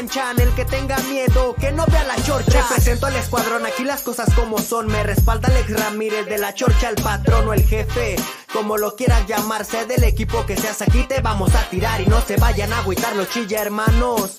manchan. El que tenga miedo, que no vea la chorcha. Represento al escuadrón, aquí las cosas como son. Me respalda Alex Ramírez de la chorcha, el patrón o el jefe. Como lo quieras llamarse del equipo que seas aquí, te vamos a tirar y no se vayan a agüitar los chilla hermanos.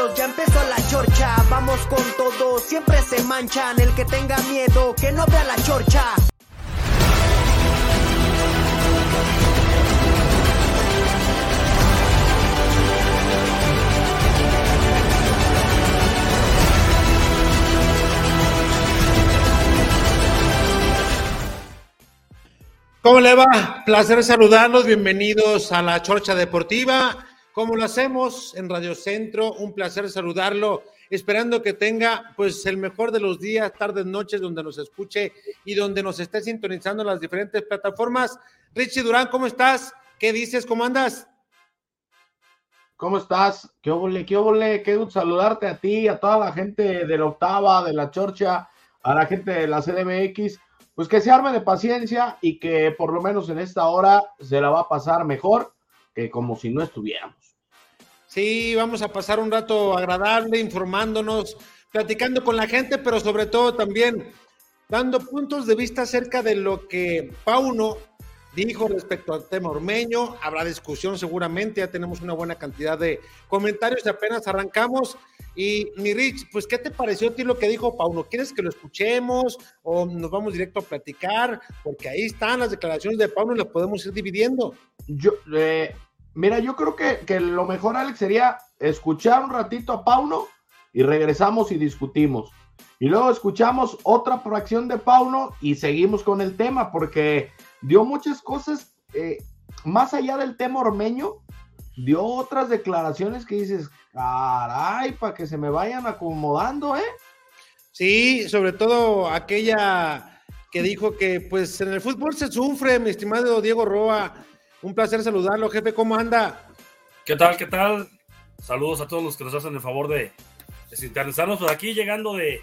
ya empezó la chorcha. Vamos con todo, siempre se manchan. El que tenga miedo, que no vea la chorcha. ¿Cómo le va? Placer saludarlos. Bienvenidos a la Chorcha Deportiva. Como lo hacemos en Radio Centro, un placer saludarlo, esperando que tenga pues el mejor de los días, tardes, noches, donde nos escuche y donde nos esté sintonizando en las diferentes plataformas. Richie Durán, ¿cómo estás? ¿Qué dices? ¿Cómo andas? ¿Cómo estás? ¿Qué óvole, qué óvole? Qué gusto saludarte a ti, a toda la gente de la octava, de la Chorcha, a la gente de la CDMX pues que se arme de paciencia y que por lo menos en esta hora se la va a pasar mejor que como si no estuviéramos. Sí, vamos a pasar un rato agradable informándonos, platicando con la gente, pero sobre todo también dando puntos de vista acerca de lo que Pauno dijo respecto al tema ormeño. Habrá discusión seguramente, ya tenemos una buena cantidad de comentarios, apenas arrancamos. Y mi Rich, pues, ¿qué te pareció a ti lo que dijo Pauno? ¿Quieres que lo escuchemos o nos vamos directo a platicar? Porque ahí están las declaraciones de Pauno y las podemos ir dividiendo. Yo, eh, mira, yo creo que, que, lo mejor, Alex, sería escuchar un ratito a Pauno y regresamos y discutimos. Y luego escuchamos otra fracción de Pauno y seguimos con el tema, porque dio muchas cosas, eh, más allá del tema ormeño, dio otras declaraciones que dices, caray, para que se me vayan acomodando, ¿eh? Sí, sobre todo aquella que dijo que pues en el fútbol se sufre, mi estimado Diego Roa. Un placer saludarlo, jefe, ¿cómo anda? ¿Qué tal? ¿Qué tal? Saludos a todos los que nos hacen el favor de, de sintonizarnos por aquí, llegando de,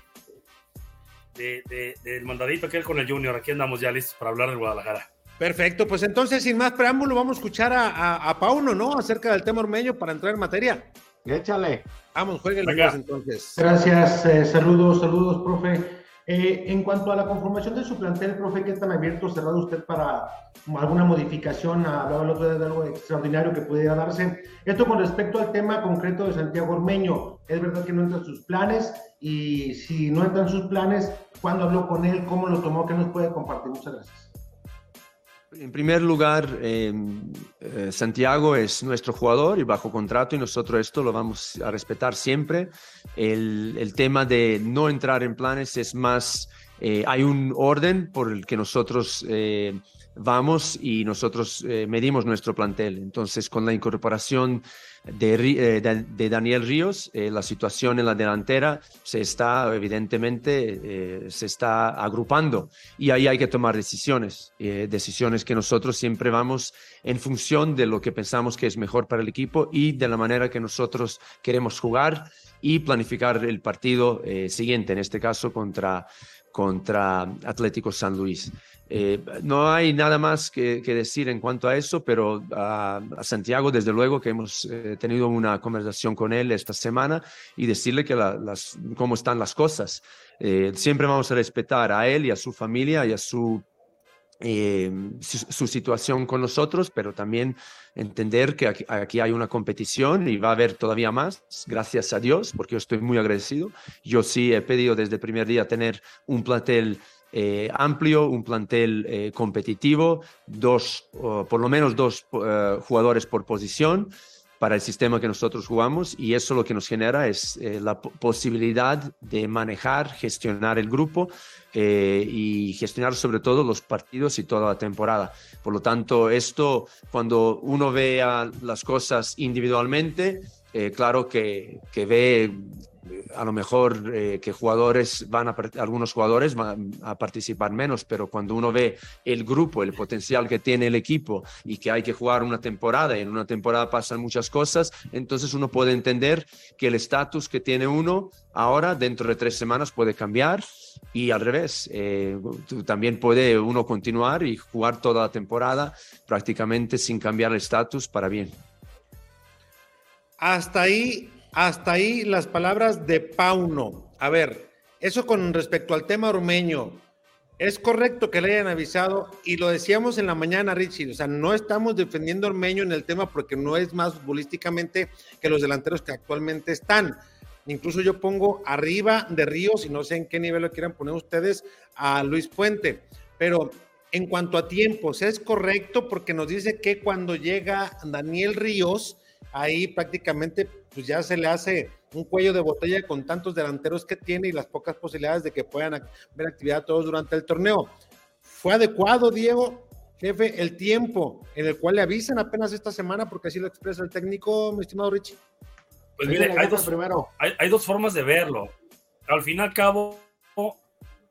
de, del mandadito aquel con el Junior. Aquí andamos ya listos para hablar de Guadalajara. Perfecto, pues entonces, sin más preámbulo, vamos a escuchar a, a, a Pauno, ¿no? Acerca del tema ormeño para entrar en materia. Échale. Vamos, jueguenle más entonces. Gracias, eh, saludos, saludos, profe. Eh, en cuanto a la conformación de su plantel, profe, ¿qué tan abierto o cerrado usted para alguna modificación? Hablaba el otro día de algo extraordinario que pudiera darse. Esto con respecto al tema concreto de Santiago Ormeño. ¿Es verdad que no entran sus planes? Y si no entran sus planes, ¿cuándo habló con él? ¿Cómo lo tomó? ¿Qué nos puede compartir? Muchas gracias. En primer lugar, eh, eh, Santiago es nuestro jugador y bajo contrato y nosotros esto lo vamos a respetar siempre. El, el tema de no entrar en planes es más, eh, hay un orden por el que nosotros eh, vamos y nosotros eh, medimos nuestro plantel. Entonces, con la incorporación de, eh, de, de Daniel Ríos, eh, la situación en la delantera se está, evidentemente, eh, se está agrupando y ahí hay que tomar decisiones, decisiones que nosotros siempre vamos en función de lo que pensamos que es mejor para el equipo y de la manera que nosotros queremos jugar y planificar el partido siguiente, en este caso contra, contra Atlético San Luis. Eh, no hay nada más que, decir en cuanto a eso, pero a, Santiago, desde luego que hemos eh, tenido una conversación con él esta semana y decirle que la, cómo están las cosas. Eh, siempre vamos a respetar a él y a su familia y a su, eh, su, situación con nosotros, pero también entender que aquí, hay una competición y va a haber todavía más, gracias a Dios, porque yo estoy muy agradecido. Yo sí he pedido desde el primer día tener un plantel eh, amplio, un plantel eh, competitivo, dos, por lo menos dos uh, jugadores por posición. Para el sistema que nosotros jugamos y eso lo que nos genera es eh, la posibilidad de manejar, gestionar el grupo eh, y gestionar sobre todo los partidos y toda la temporada. Por lo tanto, esto cuando uno vea las cosas individualmente, eh, claro que, que ve a lo mejor eh, que jugadores van algunos jugadores van a participar menos, pero cuando uno ve el grupo, el potencial que tiene el equipo y que hay que jugar una temporada y en una temporada pasan muchas cosas, entonces uno puede entender que el estatus que tiene uno ahora dentro de tres semanas puede cambiar y al revés, eh, también puede uno continuar y jugar toda la temporada prácticamente sin cambiar el estatus para bien. Hasta ahí hasta ahí las palabras de Pauno. A ver, eso con respecto al tema ormeño. Es correcto que le hayan avisado y lo decíamos en la mañana, Richie. O sea, no estamos defendiendo a Ormeño en el tema porque no es más futbolísticamente que los delanteros que actualmente están. Incluso yo pongo arriba de Ríos y no sé en qué nivel lo quieran poner ustedes a Luis Puente. Pero en cuanto a tiempos, es correcto porque nos dice que cuando llega Daniel Ríos, ahí prácticamente pues ya se le hace un cuello de botella con tantos delanteros que tiene y las pocas posibilidades de que puedan ver actividad todos durante el torneo. ¿Fue adecuado, Diego, jefe, el tiempo en el cual le avisan apenas esta semana, porque así lo expresa el técnico, mi estimado Richie? Pues mire, hay dos, primero. Hay, dos formas de verlo. Al fin y al cabo,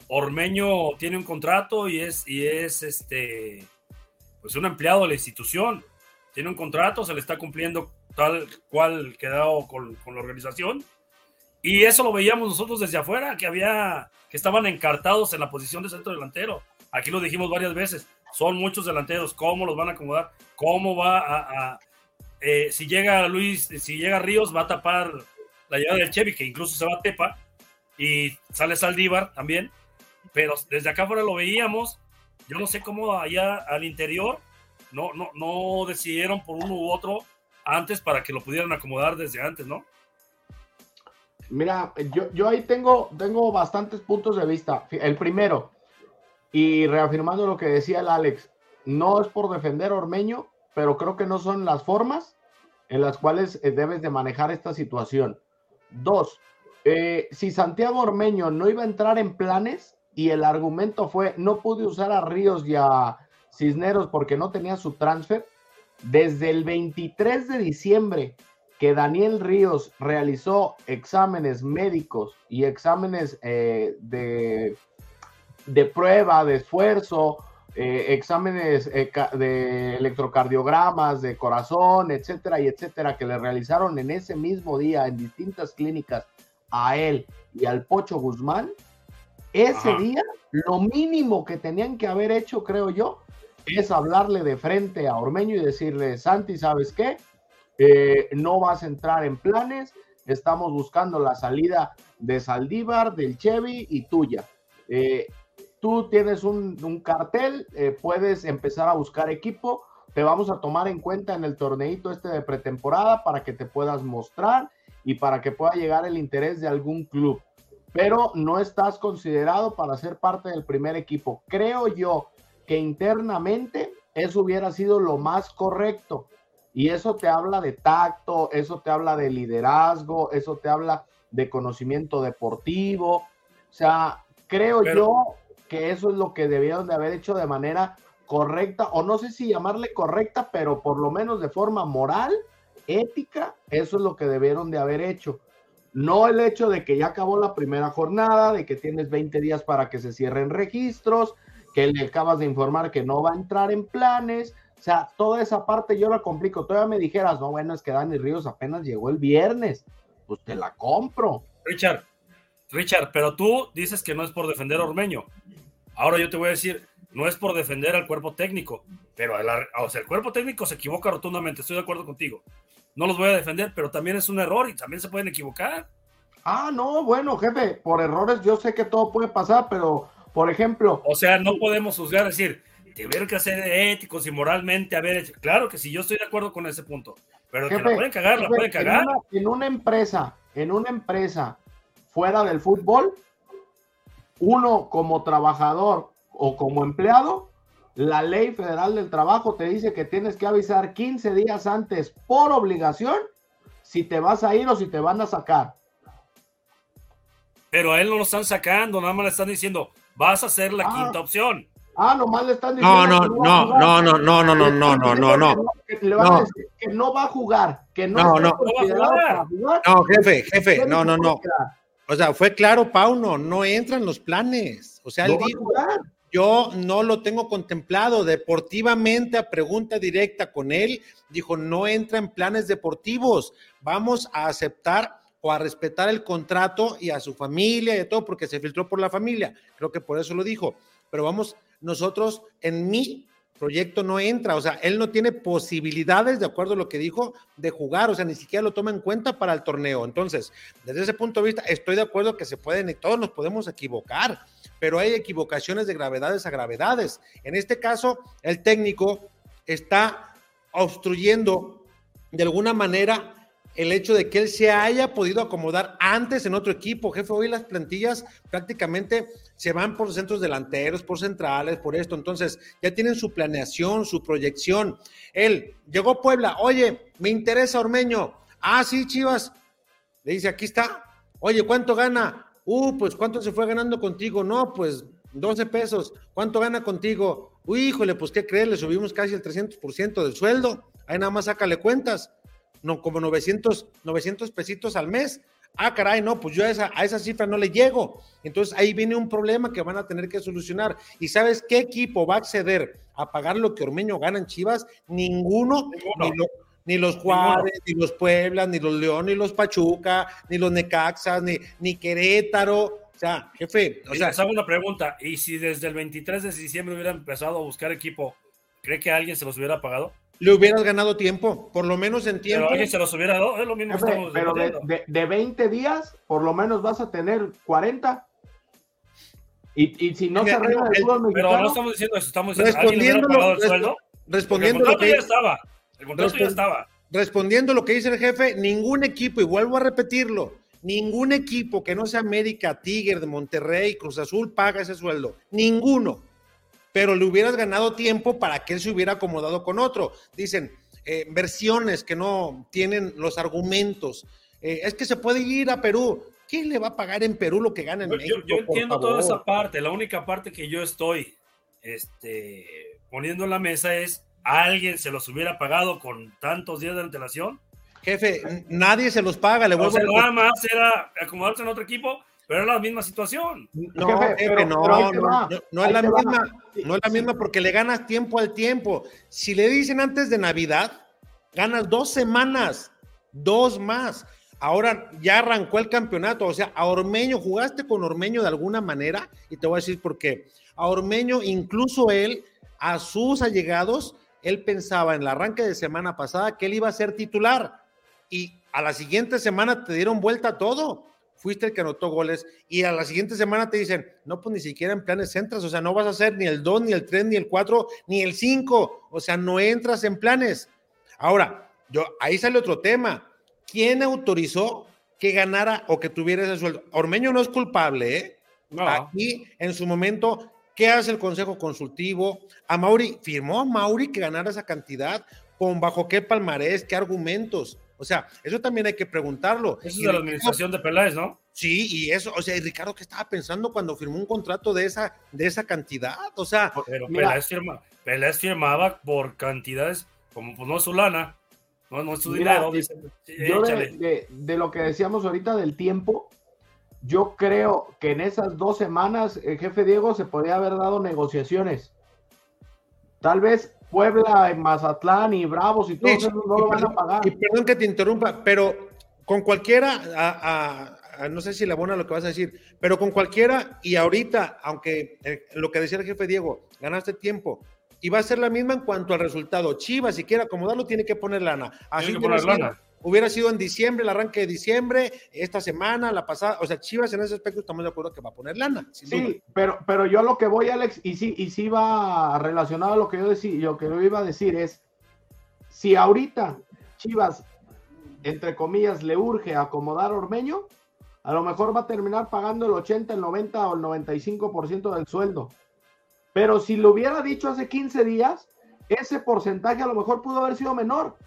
Ormeño tiene un contrato y es, y es este, pues un empleado de la institución. Tiene un contrato, se le está cumpliendo tal cual quedado con, con, la organización. Y eso lo veíamos nosotros desde afuera, que había, que estaban encartados en la posición de centro delantero. Aquí lo dijimos varias veces, son muchos delanteros, ¿cómo los van a acomodar? ¿Cómo va a, eh, si llega Luis, si llega Ríos, va a tapar la llegada del Chevy, que incluso se va a Tepa, y sale Saldívar también, pero desde acá afuera lo veíamos, yo no sé cómo allá al interior no, no, no decidieron por uno u otro antes para que lo pudieran acomodar desde antes, ¿no? Mira, yo, yo ahí tengo, tengo bastantes puntos de vista. El primero, y reafirmando lo que decía el Alex, no es por defender a Ormeño, pero creo que no son las formas en las cuales eh, debes de manejar esta situación. Dos, eh, si Santiago Ormeño no iba a entrar en planes y el argumento fue no pude usar a Ríos y a Cisneros porque no tenía su transfer, desde el 23 de diciembre que Daniel Ríos realizó exámenes médicos y exámenes eh, de, de, prueba, de esfuerzo, eh, exámenes eh, de electrocardiogramas, de corazón, etcétera, y etcétera, que le realizaron en ese mismo día en distintas clínicas a él y al Pocho Guzmán, ese día lo mínimo que tenían que haber hecho, creo yo, es hablarle de frente a Ormeño y decirle, Santi, ¿sabes qué? Eh, no vas a entrar en planes, estamos buscando la salida de Saldívar, del Chevy y tuya. Eh, tú tienes un, cartel, eh, puedes empezar a buscar equipo, te vamos a tomar en cuenta en el torneito este de pretemporada para que te puedas mostrar y para que pueda llegar el interés de algún club. Pero no estás considerado para ser parte del primer equipo. Creo yo que internamente eso hubiera sido lo más correcto. Y eso te habla de tacto, eso te habla de liderazgo, eso te habla de conocimiento deportivo. O sea, creo yo que eso es lo que debieron de haber hecho de manera correcta, o no sé si llamarle correcta, pero por lo menos de forma moral, ética, eso es lo que debieron de haber hecho. No el hecho de que ya acabó la primera jornada, de que tienes 20 días para que se cierren registros, que le acabas de informar que no va a entrar en planes. O sea, toda esa parte yo la complico. Todavía me dijeras, no, bueno, es que Dani Ríos apenas llegó el viernes. Pues te la compro. Richard, Richard, pero tú dices que no es por defender a Ormeño. Ahora yo te voy a decir, no es por defender al cuerpo técnico, pero el, o sea, el cuerpo técnico se equivoca rotundamente, estoy de acuerdo contigo. No los voy a defender, pero también es un error y también se pueden equivocar. Ah, no, bueno, jefe, por errores yo sé que todo puede pasar, pero por ejemplo. O sea, no podemos juzgar, decir, tener que ser éticos y moralmente haber hecho. Claro que sí, yo estoy de acuerdo con ese punto. Pero que la pueden cagar, la pueden cagar. En una, empresa, en una empresa fuera del fútbol, uno como trabajador o como empleado la ley federal del trabajo te dice que tienes que avisar 15 días antes por obligación si te vas a ir o si te van a sacar. Pero a él no lo están sacando, nada más le están diciendo, vas a ser la Ah. quinta opción. Ah, nomás le están diciendo. No, no, no, no, no, no, no, no, no, no, no, no. Que le van No. a decir que no va a jugar, que no, No, no. No va a jugar. No, jefe, jefe, no, no, no. O sea, fue claro, Pauno, no entran los planes. O sea, él dijo, jugar. yo no lo tengo contemplado deportivamente a pregunta directa con él, dijo, no entra en planes deportivos, vamos a aceptar a respetar el contrato y a su familia y todo, porque se filtró por la familia, creo que por eso lo dijo, pero vamos, nosotros en mi proyecto no entra, o sea, él no tiene posibilidades, de acuerdo a lo que dijo, de jugar, o sea, ni siquiera lo toma en cuenta para el torneo. Entonces, desde ese punto de vista, estoy de acuerdo que se pueden, y todos nos podemos equivocar, pero hay equivocaciones de gravedades a gravedades. En este caso, el técnico está obstruyendo de alguna manera el hecho de que él se haya podido acomodar antes en otro equipo. Jefe, hoy las plantillas prácticamente se van por centros delanteros, por centrales, por esto. Entonces, ya tienen su planeación, su proyección. Él llegó a Puebla, oye, me interesa Ormeño. Ah, sí, Chivas. Le dice, aquí está. Oye, ¿cuánto gana? Uh, pues ¿cuánto se fue ganando contigo? No, pues 12 pesos. ¿Cuánto gana contigo? Uy, híjole, pues ¿qué crees? Le subimos casi el 300% del sueldo. Ahí nada más sácale cuentas. No, como 900, 900 pesitos al mes. Ah, caray, no, pues yo a esa, a esa cifra no le llego. Entonces ahí viene un problema que van a tener que solucionar. ¿Y sabes qué equipo va a acceder a pagar lo que Ormeño gana en Chivas? Ninguno, Ninguno. Ni, lo- ni los Juárez, ni los Puebla, ni los León, ni los Pachuca, ni los Necaxas, ni, ni Querétaro. O sea, jefe, o sea, hago una pregunta, ¿y si desde el 23 de diciembre hubiera empezado a buscar equipo, ¿cree que alguien se los hubiera pagado? Le hubieras ganado tiempo, por lo menos en tiempo. Pero alguien se los hubiera dado, es lo mismo que estamos pero de, de- de 20 días, por lo menos vas a tener 40. Y, y si no se arregla el el- fútbol Pero mexicano, no estamos diciendo eso, estamos diciendo, ¿alguien le hubiera respondiendo, pagado el lo- sueldo? El lo contrato que ya estaba, el contrato ya estaba. respondiendo lo que dice el jefe, ningún equipo, y vuelvo a repetirlo, ningún equipo que no sea América, Tigre, de Monterrey, Cruz Azul paga ese sueldo. Ninguno. Pero le hubieras ganado tiempo para que él se hubiera acomodado con otro. Dicen, eh, versiones que no tienen los argumentos. Eh, es que se puede ir a Perú. ¿Quién le va a pagar en Perú lo que gana en Yo, México? yo entiendo toda esa parte. La única parte que yo estoy este, poniendo en la mesa es alguien se los hubiera pagado con tantos días de antelación. Jefe, nadie se los paga, le O sea, a nada más era acomodarse en otro equipo, pero era la misma situación. No, Jefe, jefe, pero- no, pero te no, va, no, no es la va. misma, no es la misma porque le ganas tiempo al tiempo. Si le dicen antes de Navidad, ganas dos semanas, dos más. Ahora ya arrancó el campeonato, o sea, a Ormeño, jugaste con Ormeño de alguna manera, y te voy a decir por qué. A Ormeño, incluso él, a sus allegados, él pensaba en el arranque de semana pasada que él iba a ser titular, y a la siguiente semana te dieron vuelta todo fuiste el que anotó goles y a la siguiente semana te dicen, no, pues ni siquiera en planes entras, o sea, no vas a hacer ni el 2, ni el 3, ni el 4, ni el 5, o sea, no entras en planes. Ahora, yo, ahí sale otro tema. ¿Quién autorizó que ganara o que tuviera ese sueldo? Ormeño no es culpable, ¿eh? No. Aquí, en su momento, ¿qué hace el Consejo Consultivo? A Mauri, firmó a Mauri que ganara esa cantidad, con bajo qué palmarés, qué argumentos. O sea, eso también hay que preguntarlo. Eso es de la administración de Peláez, ¿no? Sí, y eso, o sea, y Ricardo, ¿qué estaba pensando cuando firmó un contrato de esa, de esa cantidad? O sea, Pero Mira. Peláez, firma, Peláez firmaba por cantidades, como pues no es su lana, no, no es su Mira, dinero. dice, sí, yo de, de- de lo que decíamos ahorita del tiempo, yo creo que en esas dos semanas el jefe Diego se podría haber dado negociaciones. Tal vez Puebla, Mazatlán y Bravos y todos Sí, esos no lo van a pagar. y perdón que te interrumpa, pero con cualquiera, a- a- a- no sé si le abona lo que vas a decir, pero con cualquiera, y ahorita, aunque eh, lo que decía el jefe Diego, ganaste tiempo, y va a ser la misma en cuanto al resultado. Chivas, si quiere acomodarlo, tiene que poner lana. Así Tiene que poner lana. Hubiera sido en diciembre, el arranque de diciembre, esta semana, la pasada, o sea, Chivas en ese aspecto estamos de acuerdo que va a poner lana. sin duda. Sí, pero, pero yo lo que voy, Alex, y sí, y sí va relacionado a lo que yo decía, lo que yo iba a decir es, si ahorita Chivas, entre comillas, le urge acomodar a Ormeño, a lo mejor va a terminar pagando el 80, el 90 o el 95% del sueldo. Pero si lo hubiera dicho hace 15 días, ese porcentaje a lo mejor pudo haber sido menor.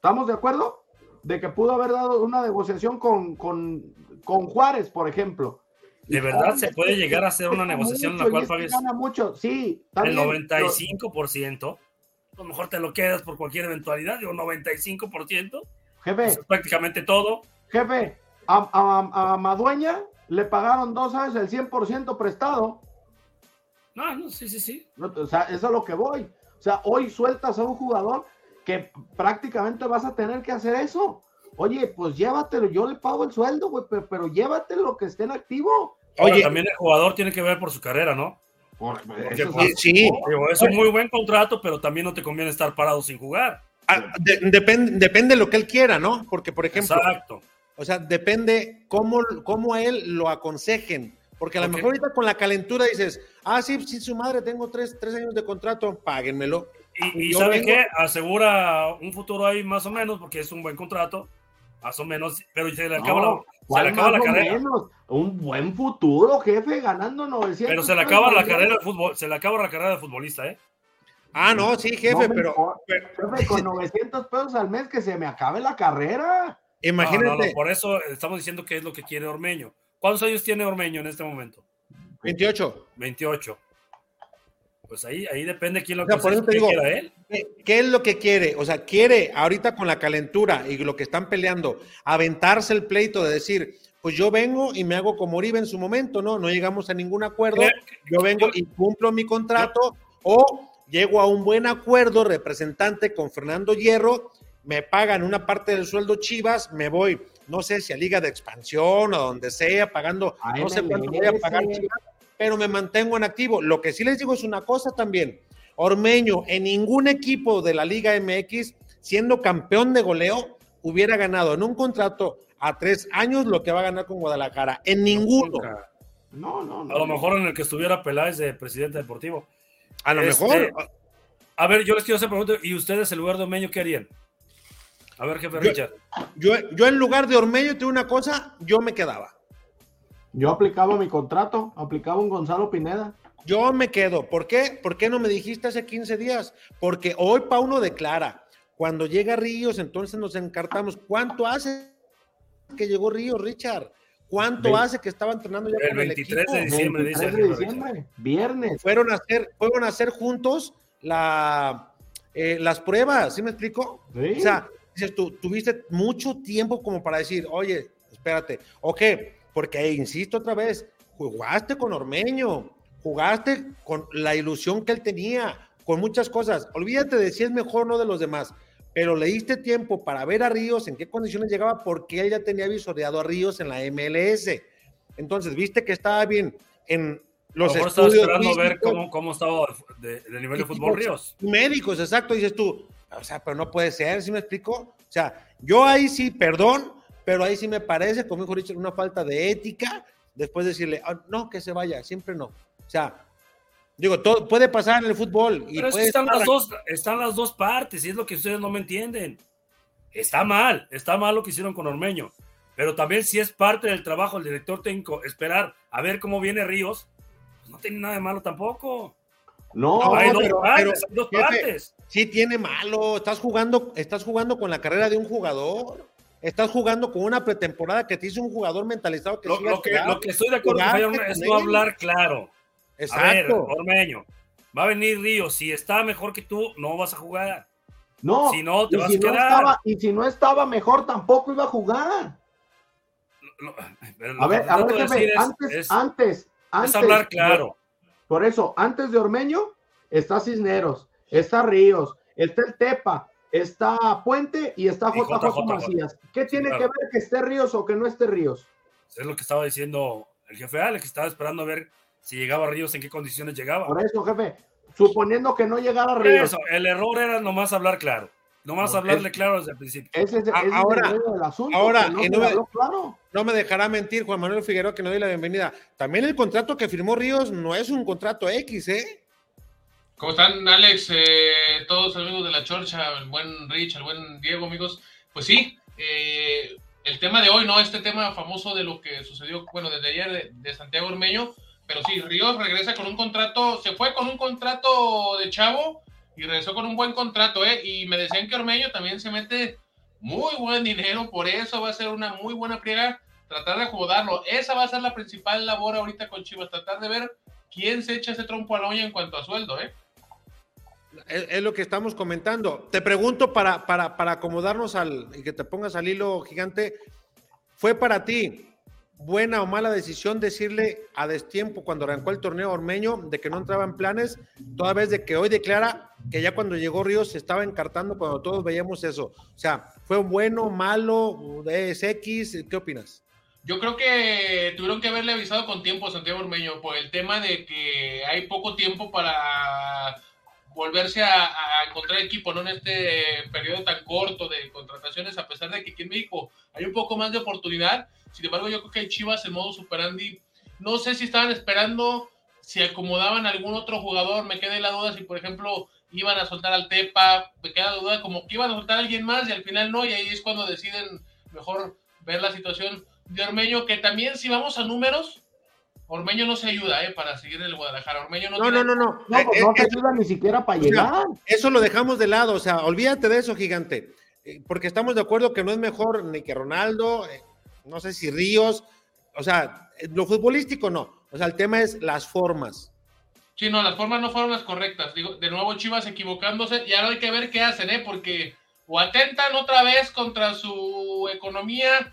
¿Estamos de acuerdo? De que pudo haber dado una negociación con, con, con Juárez, por ejemplo. ¿De verdad se puede llegar a hacer una negociación en la cual pagues gana mucho, sí. el 95%? A lo mejor te lo quedas por cualquier eventualidad, digo, 95%. Jefe. Eso es prácticamente todo. Jefe, a, a, a, Madueña le pagaron dos años el 100% prestado. No, no, sí, sí, sí. o sea, eso es lo que voy. O sea, hoy sueltas a un jugador que prácticamente vas a tener que hacer eso. Oye, pues llévatelo, yo le pago el sueldo, güey, pero, pero llévatelo que esté en activo. Oye, también el jugador tiene que ver por su carrera, ¿no? Porque, pues, sí, es un muy buen contrato, pero también no te conviene estar parado sin jugar. Ah, depende, depende de lo que él quiera, ¿no? Porque, por ejemplo, Exacto. o sea, depende cómo, cómo a él lo aconsejen. Porque a lo mejor ahorita con la calentura dices, ah, sí, sí, su madre, tengo tres, tres años de contrato, páguenmelo. Y, y ¿sabe qué? Asegura un futuro ahí más o menos, porque es un buen contrato, más o menos, pero se le acaba la, se le acaba la carrera. Menos? Un buen futuro, jefe, ganando 900. Pero se le acaba la carrera de fútbol, se le acaba la carrera de futbolista, ¿eh? Ah, no, sí, jefe, pero, Jefe, con 900 pesos al mes que se me acabe la carrera. Imagínate. No, no, por eso estamos diciendo que es lo que quiere Ormeño. ¿Cuántos años tiene Ormeño en este momento? 28. 28. Pues ahí, ahí depende quién lo o sea, digo, él. ¿Qué es lo que quiere? O sea, quiere ahorita con la calentura y lo que están peleando, aventarse el pleito de decir, pues yo vengo y me hago como Oribe en su momento, ¿no? No llegamos a ningún acuerdo, yo vengo y cumplo mi contrato, o llego a un buen acuerdo representante con Fernando Hierro, me pagan una parte del sueldo Chivas, me voy, no sé si a Liga de Expansión o donde sea, pagando, no sé cuánto voy a pagar Chivas, pero me mantengo en activo. Lo que sí les digo es una cosa también. Ormeño, en ningún equipo de la Liga MX, siendo campeón de goleo, hubiera ganado en un contrato a tres años lo que va a ganar con Guadalajara. En ninguno. No, no, no. A lo mejor en el que estuviera Peláez de presidente deportivo. A lo este, mejor. A ver, yo les quiero hacer pregunta. ¿Y ustedes en lugar de Ormeño qué harían? A ver, jefe Richard. Yo, yo en lugar de Ormeño, tengo una cosa, yo me quedaba. Yo aplicaba mi contrato, aplicaba un Gonzalo Pineda. Yo me quedo. ¿Por qué? ¿Por qué no me dijiste hace 15 días? Porque hoy Pauno declara, cuando llega Ríos, entonces nos encartamos. ¿Cuánto hace que llegó Ríos, Richard? ¿Cuánto hace que estaba entrenando ya el con 23 el de diciembre, 23 de diciembre, viernes. Fueron a hacer, fueron a hacer juntos la, eh, las pruebas, ¿sí me explico? ¿Sí? O sea, dices tú, tuviste mucho tiempo como para decir, oye, espérate, ok, porque, insisto otra vez, jugaste con Ormeño, jugaste con la ilusión que él tenía, con muchas cosas. Olvídate de si es mejor o no de los demás, pero le diste tiempo para ver a Ríos en qué condiciones llegaba, porque él ya tenía visoreado a Ríos en la MLS. Entonces, viste que estaba bien en los estudios. Estaba esperando ver cómo, cómo estaba de, de nivel de fútbol Ríos. Médicos, exacto, dices tú. O sea, pero no puede ser, ¿sí me explico? O sea, yo ahí sí, perdón, pero ahí sí me parece, como dijo Richard, una falta de ética, después decirle, ah, no, que se vaya, siempre no. O sea, digo, todo puede pasar en el fútbol. Y pero están, las dos, están las dos partes, y es lo que ustedes no me entienden. Está mal, está mal lo que hicieron con Ormeño, pero también si es parte del trabajo del director técnico esperar a ver cómo viene Ríos, pues no tiene nada de malo tampoco. No, hay dos, partes, dos partes. Sí tiene malo, estás jugando, estás jugando con la carrera de un jugador. Estás jugando con una pretemporada que te hizo un jugador mentalizado que lo, lo que, lo que estoy de acuerdo con es no hablar claro. Exacto. A ver, Ormeño, va a venir Río. Si está mejor que tú, no vas a jugar. No, si no, te vas si a quedar. No estaba, y si no estaba mejor, tampoco iba a jugar. a ver, a ver, jefe, es, antes, es, antes, antes. Es hablar claro. Por eso, antes de Ormeño, está Cisneros, está Ríos, está el Tepa, está Puente y está JJ, JJ Macías. ¿Qué tiene claro. que ver que esté Ríos o que no esté Ríos? Es lo que estaba diciendo el jefe Alex, que estaba esperando a ver si llegaba Ríos, en qué condiciones llegaba. Por eso, jefe, suponiendo que no llegara Ríos. Eso, el error era nomás hablar claro. Nomás no, hablarle es, claro desde el principio. Ese, ese ahora, es el asunto, ahora no, y no, me, claro. no, me, dejará mentir Juan Manuel Figueroa que no doy la bienvenida. También el contrato que firmó Ríos no es un contrato X, ¿eh? ¿Cómo están, Alex? Eh, todos amigos de la Chorcha, el buen Rich, el buen Diego, amigos. Pues sí, eh, el tema de hoy, ¿no? Este tema famoso de lo que sucedió, bueno, desde ayer de, de Santiago Ormeño, pero sí, Ríos regresa con un contrato, se fue con un contrato de chavo y regresó con un buen contrato, ¿eh? Y me decían que Ormeño también se mete muy buen dinero, por eso va a ser una muy buena friega tratar de acomodarlo. Esa va a ser la principal labor ahorita con Chivas, tratar de ver quién se echa ese trompo a la olla en cuanto a sueldo, ¿eh? Es, lo que estamos comentando. Te pregunto para, para, para acomodarnos al y que te pongas al hilo gigante, ¿fue para ti buena o mala decisión decirle a destiempo cuando arrancó el torneo Ormeño de que no entraba en planes, toda vez de que hoy declara que ya cuando llegó Ríos se estaba encartando cuando todos veíamos eso. O sea, ¿fue bueno, malo, es X? ¿Qué opinas? Yo creo que tuvieron que haberle avisado con tiempo a Santiago Ormeño por el tema de que hay poco tiempo para volverse a, encontrar equipo, ¿no? En este periodo tan corto de contrataciones, a pesar de que aquí en México hay un poco más de oportunidad. Sin embargo, yo creo que en Chivas, en modo Super Andy, no sé si estaban esperando, si acomodaban algún otro jugador, me quedé la duda si, por ejemplo, iban a soltar al Tepa, me queda la duda como que iban a soltar a alguien más y al final no, y ahí es cuando deciden mejor ver la situación de Ormeño, que también si vamos a números, Ormeño no se ayuda eh, para seguir en el Guadalajara. Ormeño no, no, no, no, no. No, pues no te ayuda ni siquiera para llegar. Eso lo dejamos de lado, o sea, olvídate de eso, gigante. Eh, porque estamos de acuerdo que no es mejor ni que Ronaldo, eh, no sé si Ríos, o sea, lo futbolístico no. O sea, el tema es las formas. Sí, no, las formas no fueron las correctas. Digo, de nuevo Chivas equivocándose y ahora hay que ver qué hacen, ¿eh? Porque o atentan otra vez contra su economía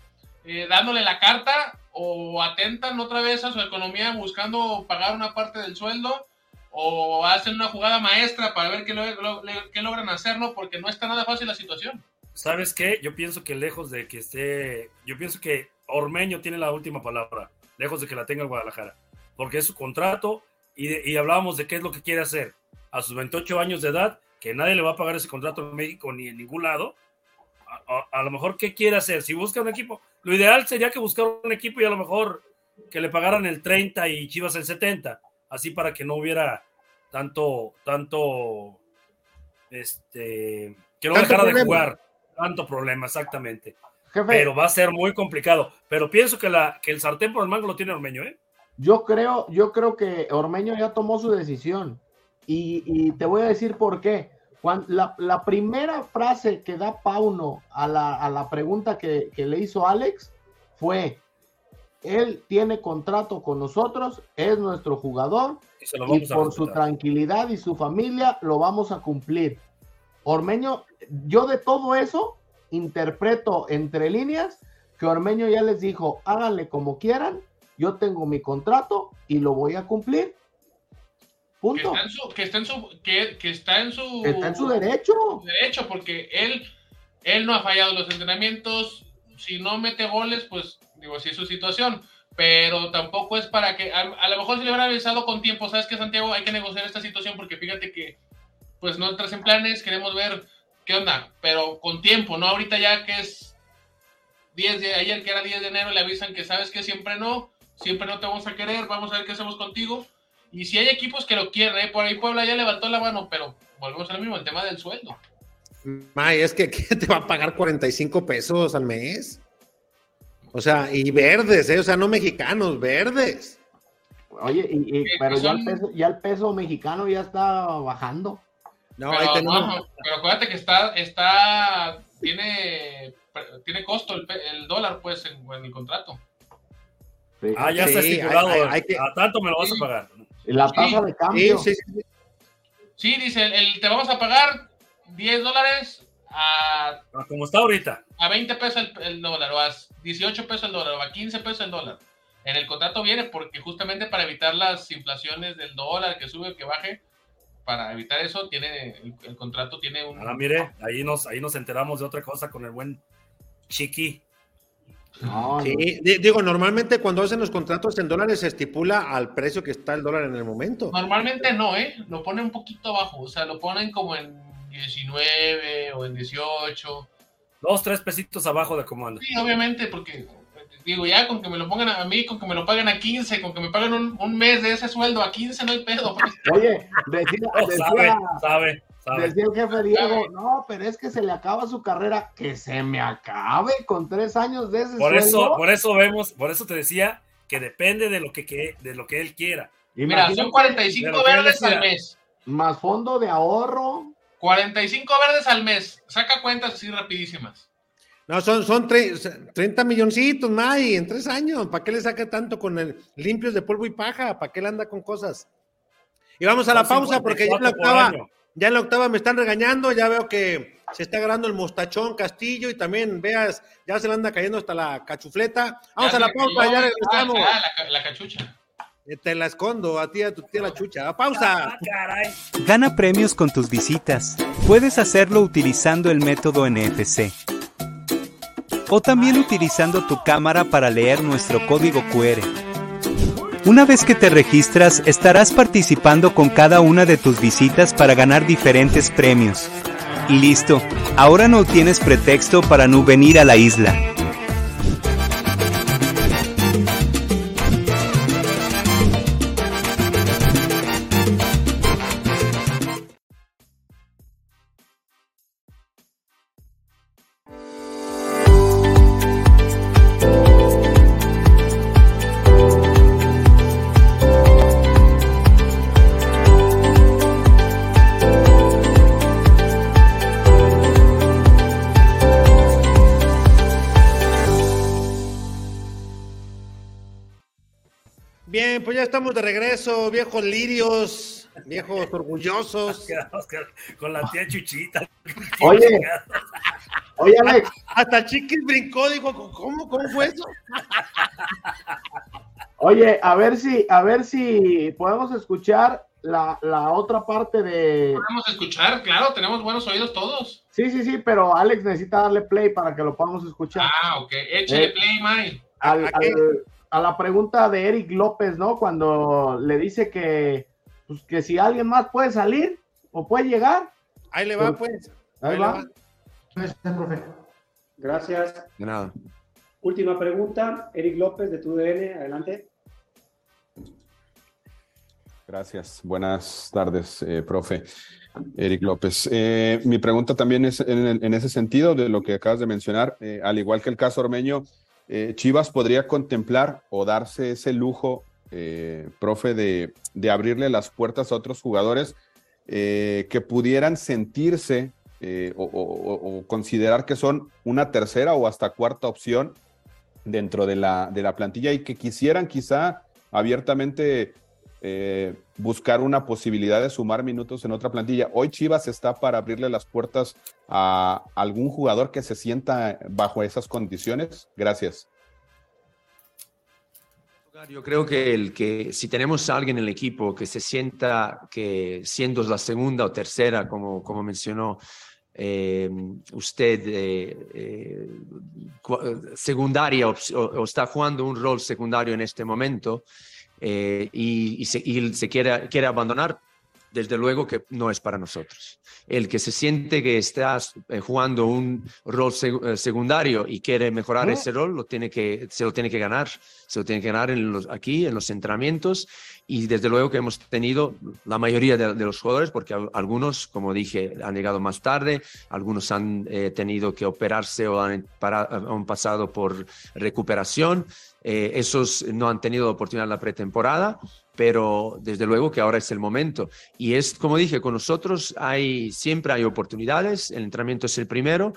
dándole la carta o atentan otra vez a su economía buscando pagar una parte del sueldo o hacen una jugada maestra para ver qué, logran hacer, ¿no? Porque no está nada fácil la situación. ¿Sabes qué? Yo pienso que lejos de que esté, yo pienso que Ormeño tiene la última palabra, lejos de que la tenga el Guadalajara, porque es su contrato y, y hablábamos de qué es lo que quiere hacer a sus 28 años de edad, que nadie le va a pagar ese contrato en México ni en ningún lado. A, lo mejor, ¿qué quiere hacer? Si busca un equipo, lo ideal sería que buscara un equipo y a lo mejor que le pagaran el 30 y Chivas el 70, así para que no hubiera tanto, tanto, este, que no dejara de jugar, tanto problema, exactamente. Pero va a ser muy complicado. Pero pienso que, la, que el sartén por el mango lo tiene Ormeño, ¿eh? Yo creo, yo creo que Ormeño ya tomó su decisión. Y, y te voy a decir por qué la, primera frase que da Pauno a la, pregunta que, le hizo Alex fue, él tiene contrato con nosotros, es nuestro jugador y, por su tranquilidad y su familia lo vamos a cumplir. Ormeño, yo de todo eso interpreto entre líneas que Ormeño ya les dijo, háganle como quieran, yo tengo mi contrato y lo voy a cumplir. Punto. Que está en su, que está en su, está en su, derecho. Derecho, porque él, él no ha fallado los entrenamientos. Si no mete goles, pues digo, así es su situación. Pero tampoco es para que, a, lo mejor si le hubiera avisado con tiempo, sabes que Santiago hay que negociar esta situación porque fíjate que, pues no entras en planes, queremos ver qué onda, pero con tiempo, no ahorita ya que es 10 de ayer que era 10 de enero, le avisan que sabes que siempre no, siempre no te vamos a querer, vamos a ver qué hacemos contigo y si hay equipos que lo quieren, ¿eh? por ahí Puebla ya levantó la mano, pero volvemos al mismo, el tema del sueldo. May, es que te va a pagar 45 pesos al mes? O sea, y verdes, ¿eh? O sea, no mexicanos, verdes. Oye, y, pero ya, el peso, ya, el peso, mexicano ya está bajando. No, pero, ahí tenemos... pero acuérdate que está, está, tiene, tiene costo el, el dólar, pues, en, el contrato. Ah, ya está estipulado. Hay, A tanto me lo vas a pagar. La tasa de cambio. Sí, sí, dice, el, te vamos a pagar 10 dólares a... Como está ahorita. A 20 pesos el, dólar, o a 18 pesos el dólar, o a 15 pesos el dólar. En el contrato viene porque justamente para evitar las inflaciones del dólar, que sube, que baje, para evitar eso, tiene el, contrato tiene un... Ah, mire, ahí nos, ahí nos enteramos de otra cosa con el buen Chiqui sí, digo, normalmente cuando hacen los contratos en dólares se estipula al precio que está el dólar en el momento. Normalmente no, ¿eh? Lo ponen un poquito abajo, o sea, lo ponen como en 19 o en 18. Dos, tres pesitos abajo de comando. Sí, obviamente, porque digo, ya con que me lo pongan a mí, con que me lo paguen a 15, con que me paguen un, mes de ese sueldo a 15, no hay pedo. Pues. Oye, decía, sabe, sabe. Decía el jefe Diego, no, pero es que se le acaba su carrera, que se me acabe con tres años de ese por Eso, por eso vemos, por eso te decía que depende de lo que, que- de lo que él quiera. Mira, son Imagínate, 45 de lo que él verdes al mes. Más fondo de ahorro. 45 verdes al mes. Saca cuentas así rapidísimas. No, son, son tre- 30 milloncitos, May, en tres años. ¿Para qué le saca tanto con el limpios de polvo y paja? ¿Para qué le anda con cosas? Y vamos a la pausa porque ya en la 54 por octava, año. Ya en la octava me están regañando, ya veo que se está agarrando el mostachón Castillo y también veas, ya se le anda cayendo hasta la cachufleta. Vamos Ya a la pausa, cayó. ya regresamos. ah, la, ca- la cachucha. Eh, Te la escondo a ti, a tu tía la chucha. Pausa. Ah, caray. Gana premios con tus visitas. Puedes hacerlo utilizando el método NFC. O también utilizando tu cámara para leer nuestro código QR. Una vez que te registras, estarás participando con cada una de tus visitas para ganar diferentes premios. Y listo, ahora no tienes pretexto para no venir a la isla. Estamos de regreso, viejos lirios, viejos orgullosos. Con la tía Chuchita. Oye. Oye, Alex, Hasta Chiquis brincó, dijo, ¿cómo, cómo fue eso? oye, a ver si, a ver si podemos escuchar la, la otra parte de. Podemos escuchar, claro, tenemos buenos oídos todos. Sí, sí, sí, pero Alex necesita darle play para que lo podamos escuchar. Ah, ok. Échale Eh. play, May. al- ¿a qué? al- a la pregunta de Eric López, ¿no? Cuando le dice que, pues, que si alguien más puede salir o puede llegar, Ahí le va, pues. ahí Ahí le va. va. Gracias, profe. Gracias. De nada. Última pregunta, Eric López de TUDN, adelante. Gracias. Buenas tardes, eh, profe. Eric López. Eh, mi pregunta también es en ese sentido de lo que acabas de mencionar. Eh, al igual que el caso Ormeño, eh, Chivas podría contemplar o darse ese lujo, eh, profe, de, de abrirle las puertas a otros jugadores eh, que pudieran sentirse o- o considerar que son una tercera o hasta cuarta opción dentro de la, de la plantilla y que quisieran quizá abiertamente eh, buscar una posibilidad de sumar minutos en otra plantilla. Hoy Chivas está para abrirle las puertas a algún jugador que se sienta bajo esas condiciones. Gracias. Yo creo que el que si tenemos a alguien en el equipo que se sienta que siendo la segunda o tercera, como, como mencionó eh, usted, eh, eh, cu- secundaria o, o está jugando un rol secundario en este momento eh, y, se, y se quiere, quiere abandonar, desde luego que no es para nosotros. El que se siente que estás eh, jugando un rol seg- eh, secundario y quiere mejorar ese rol, lo tiene que, se lo tiene que ganar. Se lo tiene que ganar en los, aquí, en los entrenamientos. Y desde luego que hemos tenido la mayoría de, de los jugadores, porque al- algunos, como dije, han llegado más tarde, algunos han eh, tenido que operarse o han, para- han pasado por recuperación. Eh, esos no han tenido oportunidad en la pretemporada, pero desde luego que ahora es el momento. Y es como dije, con nosotros hay, siempre hay oportunidades, el entrenamiento es el primero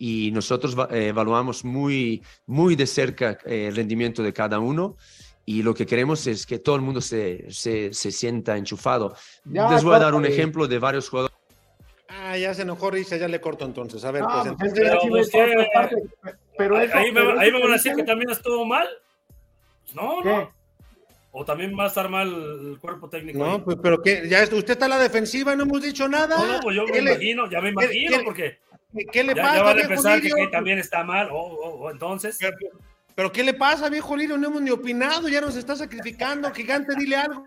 y nosotros eh, evaluamos muy, muy de cerca eh, el rendimiento de cada uno. Y lo que queremos es que todo el mundo se, se, se sienta enchufado. Ya, Les voy a dar un ejemplo de varios jugadores. Ah, ya se enojó Risa, ya le corto entonces. A ver, No, pues pues, entonces. Pero, pues, pero eso- ahí me, pero ahí eso me van a decir que también estuvo mal. No, ¿Qué? no. O también va a estar mal el cuerpo técnico. ahí. No, pues, pero que ya usted está a la defensiva y no hemos dicho nada. No, no, pues yo me ¿Qué le- imagino, ya me imagino, qué- porque ¿Qué, qué le ya, pasa, ya van a empezar que, también está mal. O o- o entonces, Pero, pero ¿qué le pasa, viejo Lirio? No hemos ni opinado, ya nos está sacrificando. Gigante, dile algo.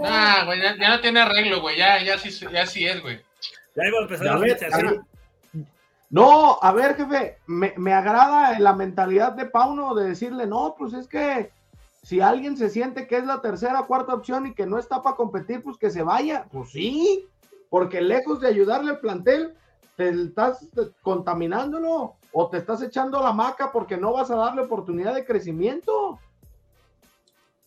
Nah, güey, ya, ya no tiene arreglo, güey. Ya, ya, sí, ya sí es, güey. ya iba a empezar Ya la ves, fecha, a ¿sí? ver. No, a ver, jefe, me, me agrada la mentalidad de Pauno de decirle, no, pues es que si alguien se siente que es la tercera, cuarta opción y que no está para competir, pues que se vaya. Pues sí, porque lejos de ayudarle al plantel, te estás contaminándolo o te estás echando la maca porque no vas a darle oportunidad de crecimiento.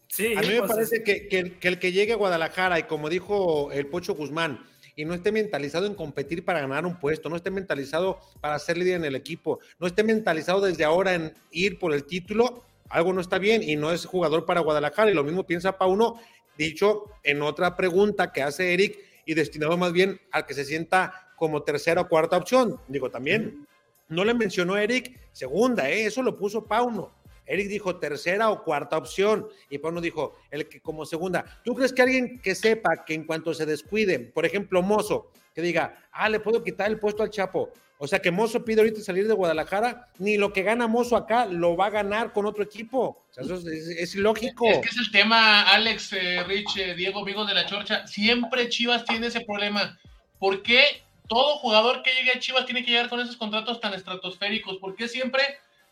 Sí, a mí me pues, parece que, que, que, el que llegue a Guadalajara y como dijo el Pocho Guzmán, y no esté mentalizado en competir para ganar un puesto, no esté mentalizado para ser líder en el equipo, no esté mentalizado desde ahora en ir por el título, algo no está bien y no es jugador para Guadalajara. Y lo mismo piensa Pauno, dicho en otra pregunta que hace Eric y destinado más bien al que se sienta como tercera o cuarta opción. Digo, también no le mencionó Eric segunda, ¿eh? eso lo puso Pauno. Eric dijo tercera o cuarta opción y Pauno dijo el que como segunda. ¿Tú crees que alguien que sepa que en cuanto se descuide, por ejemplo, Mozo, que diga, ah, le puedo quitar el puesto al Chapo? O sea que Mozo pide ahorita salir de Guadalajara, ni lo que gana Mozo acá lo va a ganar con otro equipo. O sea, eso es, ilógico. Es que es el tema, Alex, eh, Rich, eh, Diego, amigos de la Chorcha. Siempre Chivas tiene ese problema. ¿Por qué todo jugador que llegue a Chivas tiene que llegar con esos contratos tan estratosféricos? ¿Por qué siempre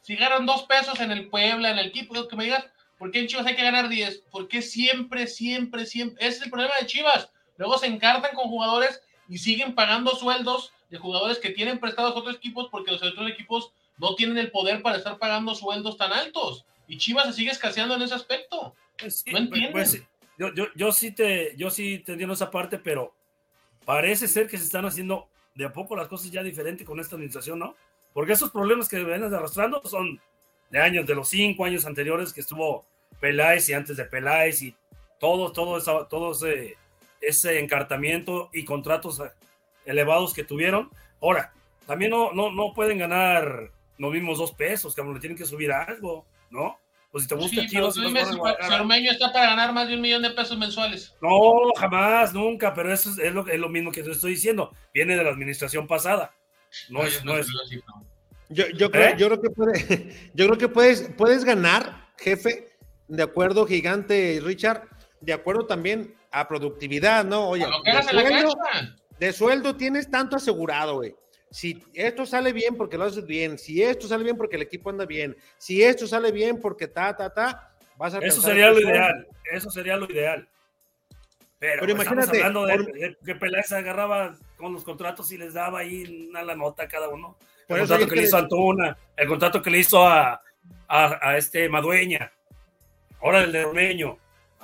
si ganan dos pesos en el Puebla, en el equipo, que me digas, ¿por qué en Chivas hay que ganar 10? ¿Por qué siempre, siempre, siempre? Ese es el problema de Chivas. Luego se encartan con jugadores y siguen pagando sueldos de jugadores que tienen prestados a otros equipos porque los otros equipos no tienen el poder para estar pagando sueldos tan altos. Y Chivas se sigue escaseando en ese aspecto. Pues no entiendo. Pues, yo, yo, yo, sí te, yo sí te entiendo esa parte, pero parece ser que se están haciendo de a poco las cosas ya diferentes con esta administración, ¿no? Porque esos problemas que vienes arrastrando son de años, de los cinco años anteriores que estuvo Peláez y antes de Peláez y todo, todo, todo ese, ese encartamiento y contratos elevados que tuvieron. Ahora, también no, no, no pueden ganar los mismos dos pesos, que le tienen que subir algo, ¿no? Pues si te gusta sí, está para ganar más de un millón de pesos mensuales. No, jamás, nunca, pero eso es, lo, es lo mismo que te estoy diciendo. Viene de la administración pasada. No, es, no es. Yo, yo, creo, ¿Eh? yo creo que puede, yo creo que puedes, puedes ganar, jefe, de acuerdo, gigante Richard, de acuerdo también a productividad, ¿no? Oye, de sueldo, de sueldo tienes tanto asegurado, güey. Si esto sale bien porque lo haces bien, si esto sale bien porque el equipo anda bien, si esto sale bien porque ta, ta, ta, vas a Eso sería lo ideal, eso sería lo ideal. Pero, pues, imagínate, hablando de, que Peláez agarraba con los contratos y les daba ahí una la nota a cada uno. El contrato que le hizo a Antuna, el contrato que le hizo a, a, este Madueña, ahora el de Romeño.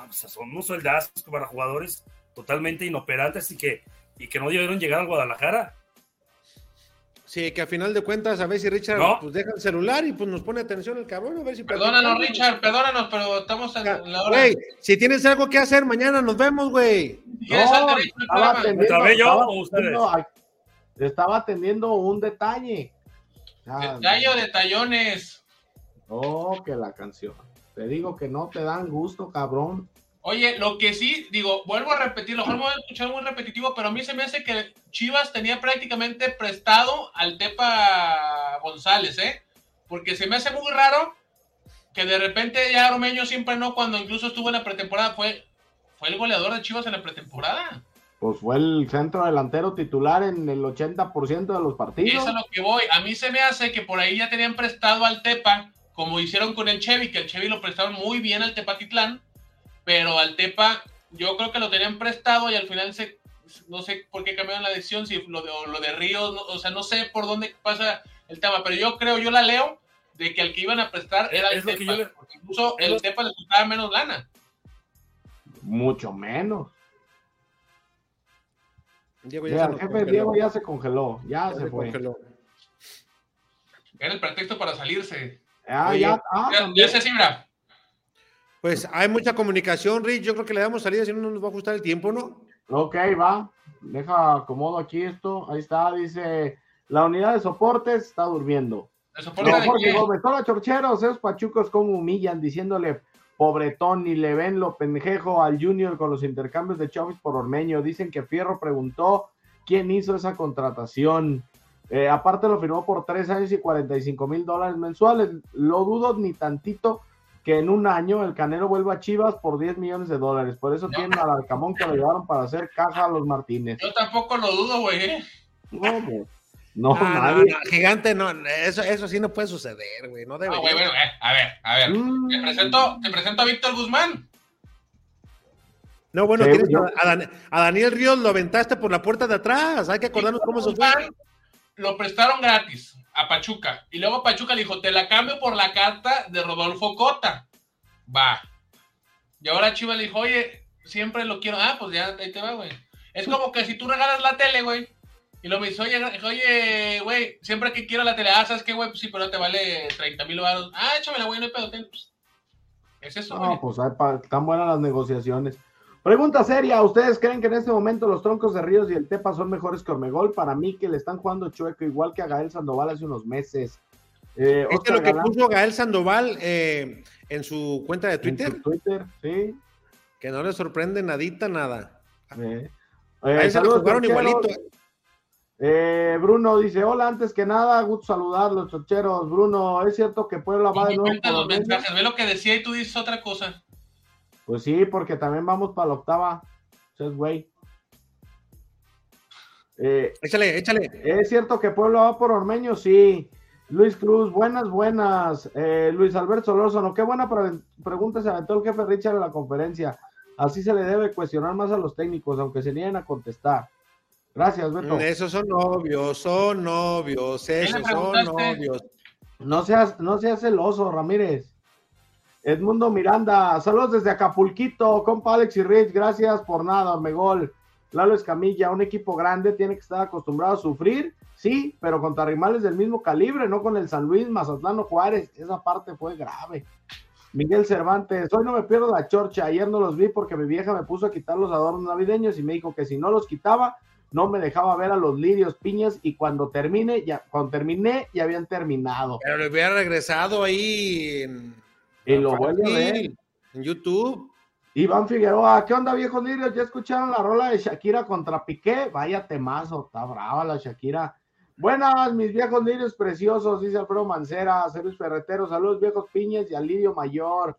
Ah, pues, son unos sueldazos para jugadores totalmente inoperantes y que, y que no debieron llegar a Guadalajara. Sí, que a final de cuentas, a ver si Richard pues deja el celular y pues nos pone atención el cabrón, a ver si Perdónanos, Richard, perdónanos, pero estamos en la hora. Güey, si tienes algo que hacer, mañana nos vemos, güey. No, estaba atendiendo, estaba, atendiendo, estaba atendiendo un detalle. Ah, Detalle o detallones. Oh, que la canción. Te digo que no te dan gusto, cabrón. Oye, lo que sí, digo, vuelvo a repetir, lo mejor me voy a escuchar muy repetitivo, pero a mí se me hace que Chivas tenía prácticamente prestado al Tepa González, ¿eh? Porque se me hace muy raro que de repente ya Romeño siempre no, cuando incluso estuvo en la pretemporada, fue, fue el goleador de Chivas en la pretemporada. Pues fue el centro delantero titular en el 80% de los partidos. Eso es lo que voy. A mí se me hace que por ahí ya tenían prestado al Tepa, como hicieron con el Chevy, que el Chevy lo prestaron muy bien al Tepatitlán pero al Tepa yo creo que lo tenían prestado y al final se, no sé por qué cambiaron la decisión, si lo de, lo de Ríos, o sea, no sé por dónde pasa el tema, pero yo creo, yo la leo, de que al que iban a prestar era el Tepa, incluso el Tepa le costaba menos lana. Mucho menos. Diego ya, el jefe Diego ya se congeló, ya, se, fue. Congeló. Era el pretexto para salirse. Ah, ya, ah, ya, ya se cifra. Pues hay mucha comunicación, Rich. Yo creo que le damos salida, si no nos va a ajustar el tiempo, ¿no? Ok, va. Deja acomodo aquí esto. Ahí está, dice. La unidad de soportes está durmiendo. ¿De soporte no, Jorge Gómez, hola chorcheros, esos pachucos como humillan, diciéndole pobretón y le ven lo pendejo al Junior con los intercambios de Chávez por Ormeño. Dicen que Fierro preguntó quién hizo esa contratación. Eh, aparte lo firmó por tres años y 45 mil dólares mensuales. Lo dudo ni tantito que en un año el Canelo vuelva a Chivas por 10 millones de dólares. Por eso tienen al Alcamón que lo llevaron para hacer caja a los Martínez. Yo tampoco lo dudo, güey. ¿eh? No, no, nadie. gigante, no, eso, eso sí no puede suceder, güey. No debe. güey, bueno, eh, a ver, a ver. Mm. Te, presento, te presento a Víctor Guzmán. No, bueno, a, Daniel Ríos lo aventaste por la puerta de atrás. Hay que acordarnos cómo se fue. Lo prestaron gratis a Pachuca. Y luego Pachuca le dijo, te la cambio por la carta de Rodolfo Cota. Va. Y ahora Chivas le dijo, oye, siempre lo quiero. Ah, pues ya ahí te va, güey. Es como que si tú regalas la tele, güey. Y lo me dice, oye, oye, güey, siempre que quiero la tele, ah, ¿sabes qué, güey? Pues sí, pero te vale 30 mil baros. Ah, échamela, güey, no hay pedo. Pues, es eso, güey. No, pues están buenas las negociaciones. Pregunta seria, ¿ustedes creen que en este momento los troncos de Ríos y el Tepa son mejores que Ormegol? Para mí que le están jugando chueco igual que a Gael Sandoval hace unos meses. Eh, es que lo que puso Gael Sandoval eh, en su cuenta de Twitter. Twitter, sí. Que no le sorprende nadita, nada. Eh, eh jugaron igualito. Eh, Bruno dice: Hola, antes que nada, gusto saludar los chocheros. Bruno, ¿es cierto que Puebla va de nuevo? los mensajes, ve lo que decía y tú dices otra cosa. Pues sí, porque también vamos para la octava. Es güey. échale, échale. ¿Es cierto que Puebla va por Ormeño? Sí. Luis Cruz, buenas, buenas. Eh, Luis Alberto Solórzano, qué buena pregunta se aventó el jefe Richard en la conferencia. Así se le debe cuestionar más a los técnicos, aunque se nieguen a contestar. Gracias, Beto. Esos son novios, son novios, esos son novios. No seas, no seas celoso, Ramírez. Edmundo Miranda, saludos desde Acapulquito, compa Alex y Rich, gracias por nada, Megol. Lalo Escamilla, un equipo grande tiene que estar acostumbrado a sufrir Sí, pero contra rivales del mismo calibre, no con el San Luis, Mazatlán o Juárez. Esa parte fue grave. Miguel Cervantes, hoy no me pierdo la chorcha. Ayer no los vi porque mi vieja me puso a quitar los adornos navideños y me dijo que si no los quitaba, no me dejaba ver a los lirios, piñas y cuando termine, ya, cuando terminé, ya habían terminado. Pero le hubiera regresado ahí y lo vuelve a ver. En YouTube. Iván Figueroa, ¿qué onda, viejos lirios? ¿Ya escucharon la rola de Shakira contra Piqué? Vaya temazo, está brava la Shakira. Buenas, mis viejos lirios preciosos, dice Alfredo Mancera, Luis Ferretero, saludos viejos piñes y al lirio mayor.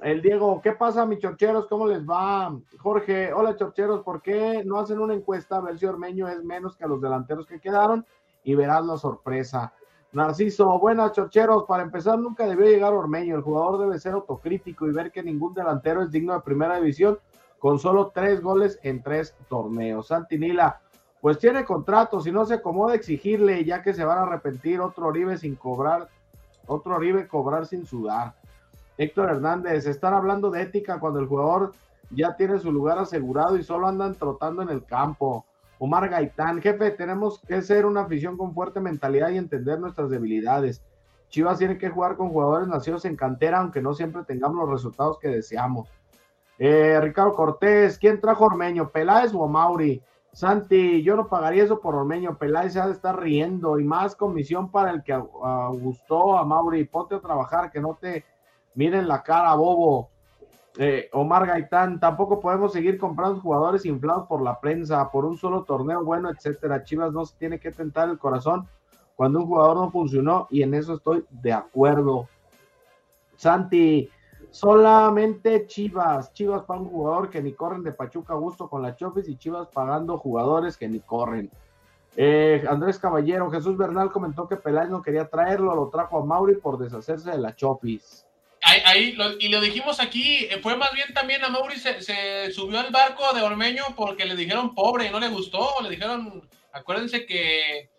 El Diego, ¿qué pasa, mis chorcheros? ¿Cómo les va? Jorge, hola chorcheros, ¿por qué no hacen una encuesta a ver si Ormeño es menos que los delanteros que quedaron? Y verás la sorpresa. Narciso, buenas chorcheros, para empezar nunca debió llegar Ormeño, el jugador debe ser autocrítico y ver que ningún delantero es digno de primera división con solo tres goles en tres torneos. Santinila, pues tiene contrato, si no se acomoda exigirle, ya que se van a arrepentir otro Oribe sin cobrar, otro Oribe cobrar sin sudar. Héctor Hernández, están hablando de ética cuando el jugador ya tiene su lugar asegurado y solo andan trotando en el campo. Omar Gaitán, jefe, tenemos que ser una afición con fuerte mentalidad y entender nuestras debilidades. Chivas tiene que jugar con jugadores nacidos en cantera, aunque no siempre tengamos los resultados que deseamos. Eh, Ricardo Cortés, ¿quién trajo Ormeño? ¿Peláez o Mauri? Santi, yo no pagaría eso por Ormeño. Peláez se ha de estar riendo y más comisión para el que gustó a Mauri. Ponte a trabajar, que no te miren la cara, bobo. Eh, Omar Gaitán, tampoco podemos seguir comprando jugadores inflados por la prensa, por un solo torneo bueno, etcétera. Chivas no se tiene que tentar el corazón cuando un jugador no funcionó y en eso estoy de acuerdo. Santi, Solamente Chivas. Chivas para un jugador que ni corren de Pachuca a gusto con la Chofis y Chivas pagando jugadores que ni corren. Eh, Andrés Caballero, Jesús Bernal comentó que Peláez no quería traerlo, lo trajo a Mauri por deshacerse de la Chofis. Ahí, y lo dijimos aquí, eh, fue más bien también a Mauri se, subió al barco de Ormeño porque le dijeron pobre y no le gustó, le dijeron, acuérdense que,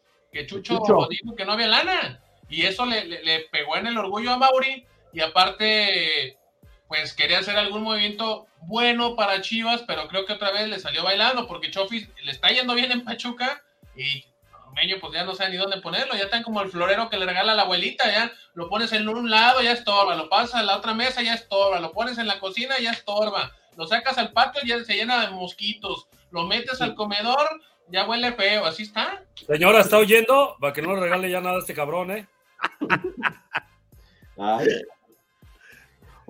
Chucho, dijo que no había lana y eso le, le pegó en el orgullo a Mauri y aparte pues quería hacer algún movimiento bueno para Chivas, pero creo que otra vez le salió bailando porque Chofis le está yendo bien en Pachuca y Meño pues ya no sabe ni dónde ponerlo, ya está como el florero que le regala a la abuelita, ya lo pones en un lado, ya estorba, lo pasas a la otra mesa, ya estorba, lo pones en la cocina, ya estorba, lo sacas al patio, ya se llena de mosquitos, lo metes al comedor, ya huele feo, así está. Señora, ¿está oyendo? Para que no le regale ya nada a este cabrón, ¿eh? Ay.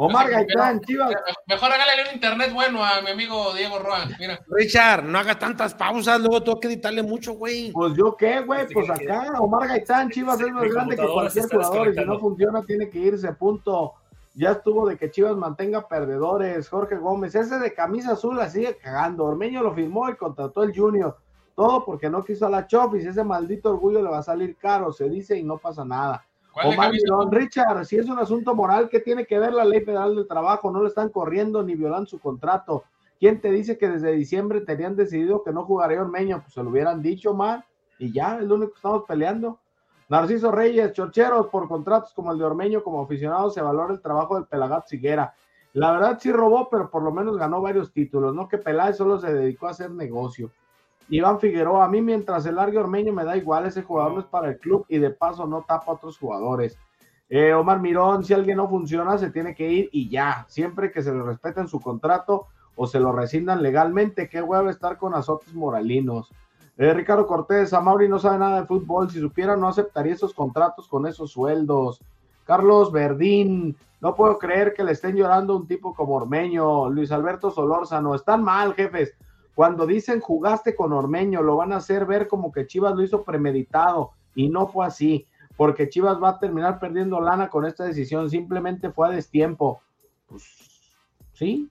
Omar Gaitán, Chivas. Mejor hágale un internet bueno a mi amigo Diego Roa. Mira. Richard, no haga tantas pausas, luego tengo que editarle mucho, güey. Pues yo qué, güey, pues acá, Omar Gaitán, Chivas es más grande que cualquier jugador y si no funciona tiene que irse, punto. Ya estuvo de que Chivas mantenga perdedores. Jorge Gómez, ese de camisa azul la sigue cagando. Ormeño lo firmó y contrató el Junior. Todo porque no quiso a la Chofis. Ese maldito orgullo le va a salir caro, se dice y no pasa nada. Omar Richard, si es un asunto moral, ¿qué tiene que ver la ley federal del trabajo? No le están corriendo ni violando su contrato. ¿Quién te dice que desde diciembre tenían decidido que no jugaría Ormeño? Pues se lo hubieran dicho, más y ya, es lo único que estamos peleando. Narciso Reyes, chorcheros, por contratos como el de Ormeño, como aficionado, se valora el trabajo del Pelagat Siguera. La verdad sí robó, pero por lo menos ganó varios títulos, ¿no? Que Peláez solo se dedicó a hacer negocio. Iván Figueroa, a mí mientras el largo Ormeño me da igual, ese jugador no es para el club y de paso no tapa a otros jugadores. Eh, Omar Mirón, si alguien no funciona, se tiene que ir y ya, siempre que se le respeten su contrato o se lo rescindan legalmente, qué huevo estar con azotes moralinos. Eh, Ricardo Cortés, Mauri no sabe nada de fútbol, si supiera no aceptaría esos contratos con esos sueldos. Carlos Verdín, no puedo creer que le estén llorando un tipo como Ormeño. Luis Alberto Solórzano, están mal, jefes. Cuando dicen jugaste con Ormeño, lo van a hacer ver como que Chivas lo hizo premeditado y no fue así, porque Chivas va a terminar perdiendo lana con esta decisión. Simplemente fue a destiempo. Pues sí,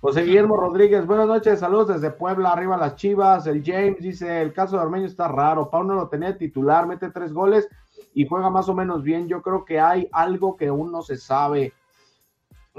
José Guillermo Rodríguez, buenas noches, saludos desde Puebla, arriba las Chivas. El James dice, el caso de Ormeño está raro, Pauno lo tenía titular, mete tres goles y juega más o menos bien. Yo creo que hay algo que aún no se sabe.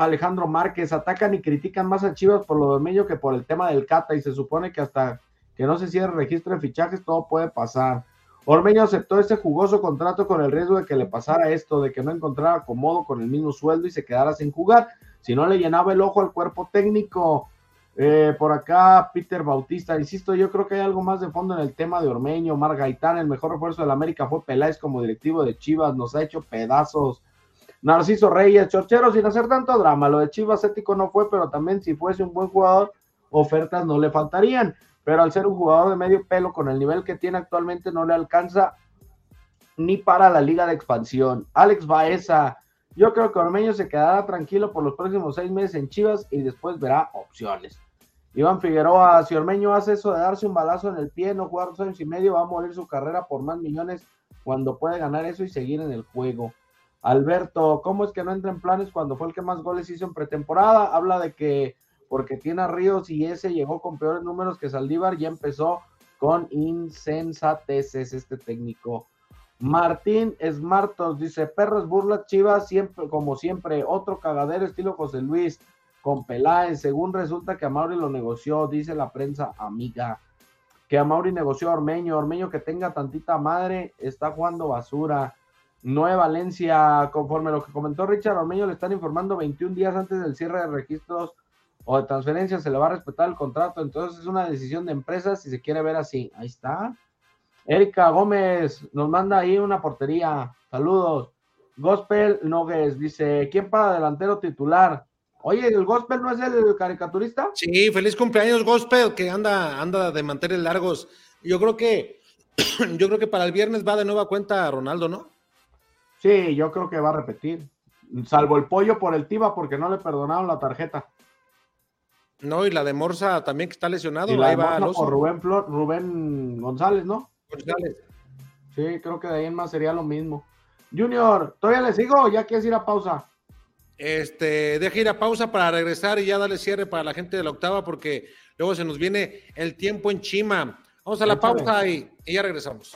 Alejandro Márquez, atacan y critican más a Chivas por lo de Ormeño que por el tema del Cata y se supone que hasta que no se cierre el registro de fichajes todo puede pasar. Ormeño aceptó este jugoso contrato con el riesgo de que le pasara esto, de que no encontrara acomodo con el mismo sueldo y se quedara sin jugar si no le llenaba el ojo al cuerpo técnico. Eh, por acá, Peter Bautista, insisto, yo creo que hay algo más de fondo en el tema de Ormeño, Mar Gaitán, el mejor refuerzo de la América fue Peláez como directivo de Chivas, nos ha hecho pedazos. Narciso Reyes, Chorchero, sin hacer tanto drama, lo de Chivas ético no fue, pero también si fuese un buen jugador, ofertas no le faltarían, pero al ser un jugador de medio pelo con el nivel que tiene actualmente no le alcanza ni para la liga de expansión. Alex Baeza, yo creo que Ormeño se quedará tranquilo por los próximos seis meses en Chivas y después verá opciones. Iván Figueroa, si Ormeño hace eso de darse un balazo en el pie, no jugar dos años y medio, va a morir su carrera por más millones cuando puede ganar eso y seguir en el juego. Alberto, ¿cómo es que no entra en planes cuando fue el que más goles hizo en pretemporada? Habla de que porque tiene a Ríos y ese llegó con peores números que Saldívar, ya empezó con insensateces este técnico. Martín Smartos dice, perros burla Chivas siempre, como siempre, otro cagadero estilo José Luis con Peláez, según resulta que Amauri lo negoció, dice la prensa amiga, que Amauri negoció a Ormeño, Ormeño que tenga tantita madre, está jugando basura. Nueva Valencia, conforme lo que comentó Richard Ormeño, le están informando 21 días antes del cierre de registros o de transferencias, se le va a respetar el contrato, entonces es una decisión de empresas si se quiere ver así. Ahí está. Erika Gómez nos manda ahí una portería. Saludos. Gospel Nogues dice: ¿Quién para delantero titular? Oye, ¿el Gospel no es el caricaturista? Sí, feliz cumpleaños, Gospel, que anda, anda de mantener largos. Yo creo que, yo creo que para el viernes va de nueva cuenta Ronaldo, ¿no? Sí, yo creo que va a repetir. Salvo el pollo por el Tiba, porque no le perdonaron la tarjeta. No, y la de Morsa también que está lesionado. Y la ahí va por Rubén, Flor, Rubén González, ¿no? Sí, creo que de ahí en más sería lo mismo. Junior, ¿todavía le sigo o ya quieres ir a pausa? Este, deja ir a pausa para regresar y ya darle cierre para la gente de la octava porque luego se nos viene el tiempo en Chima. Vamos a la pausa y, y ya regresamos.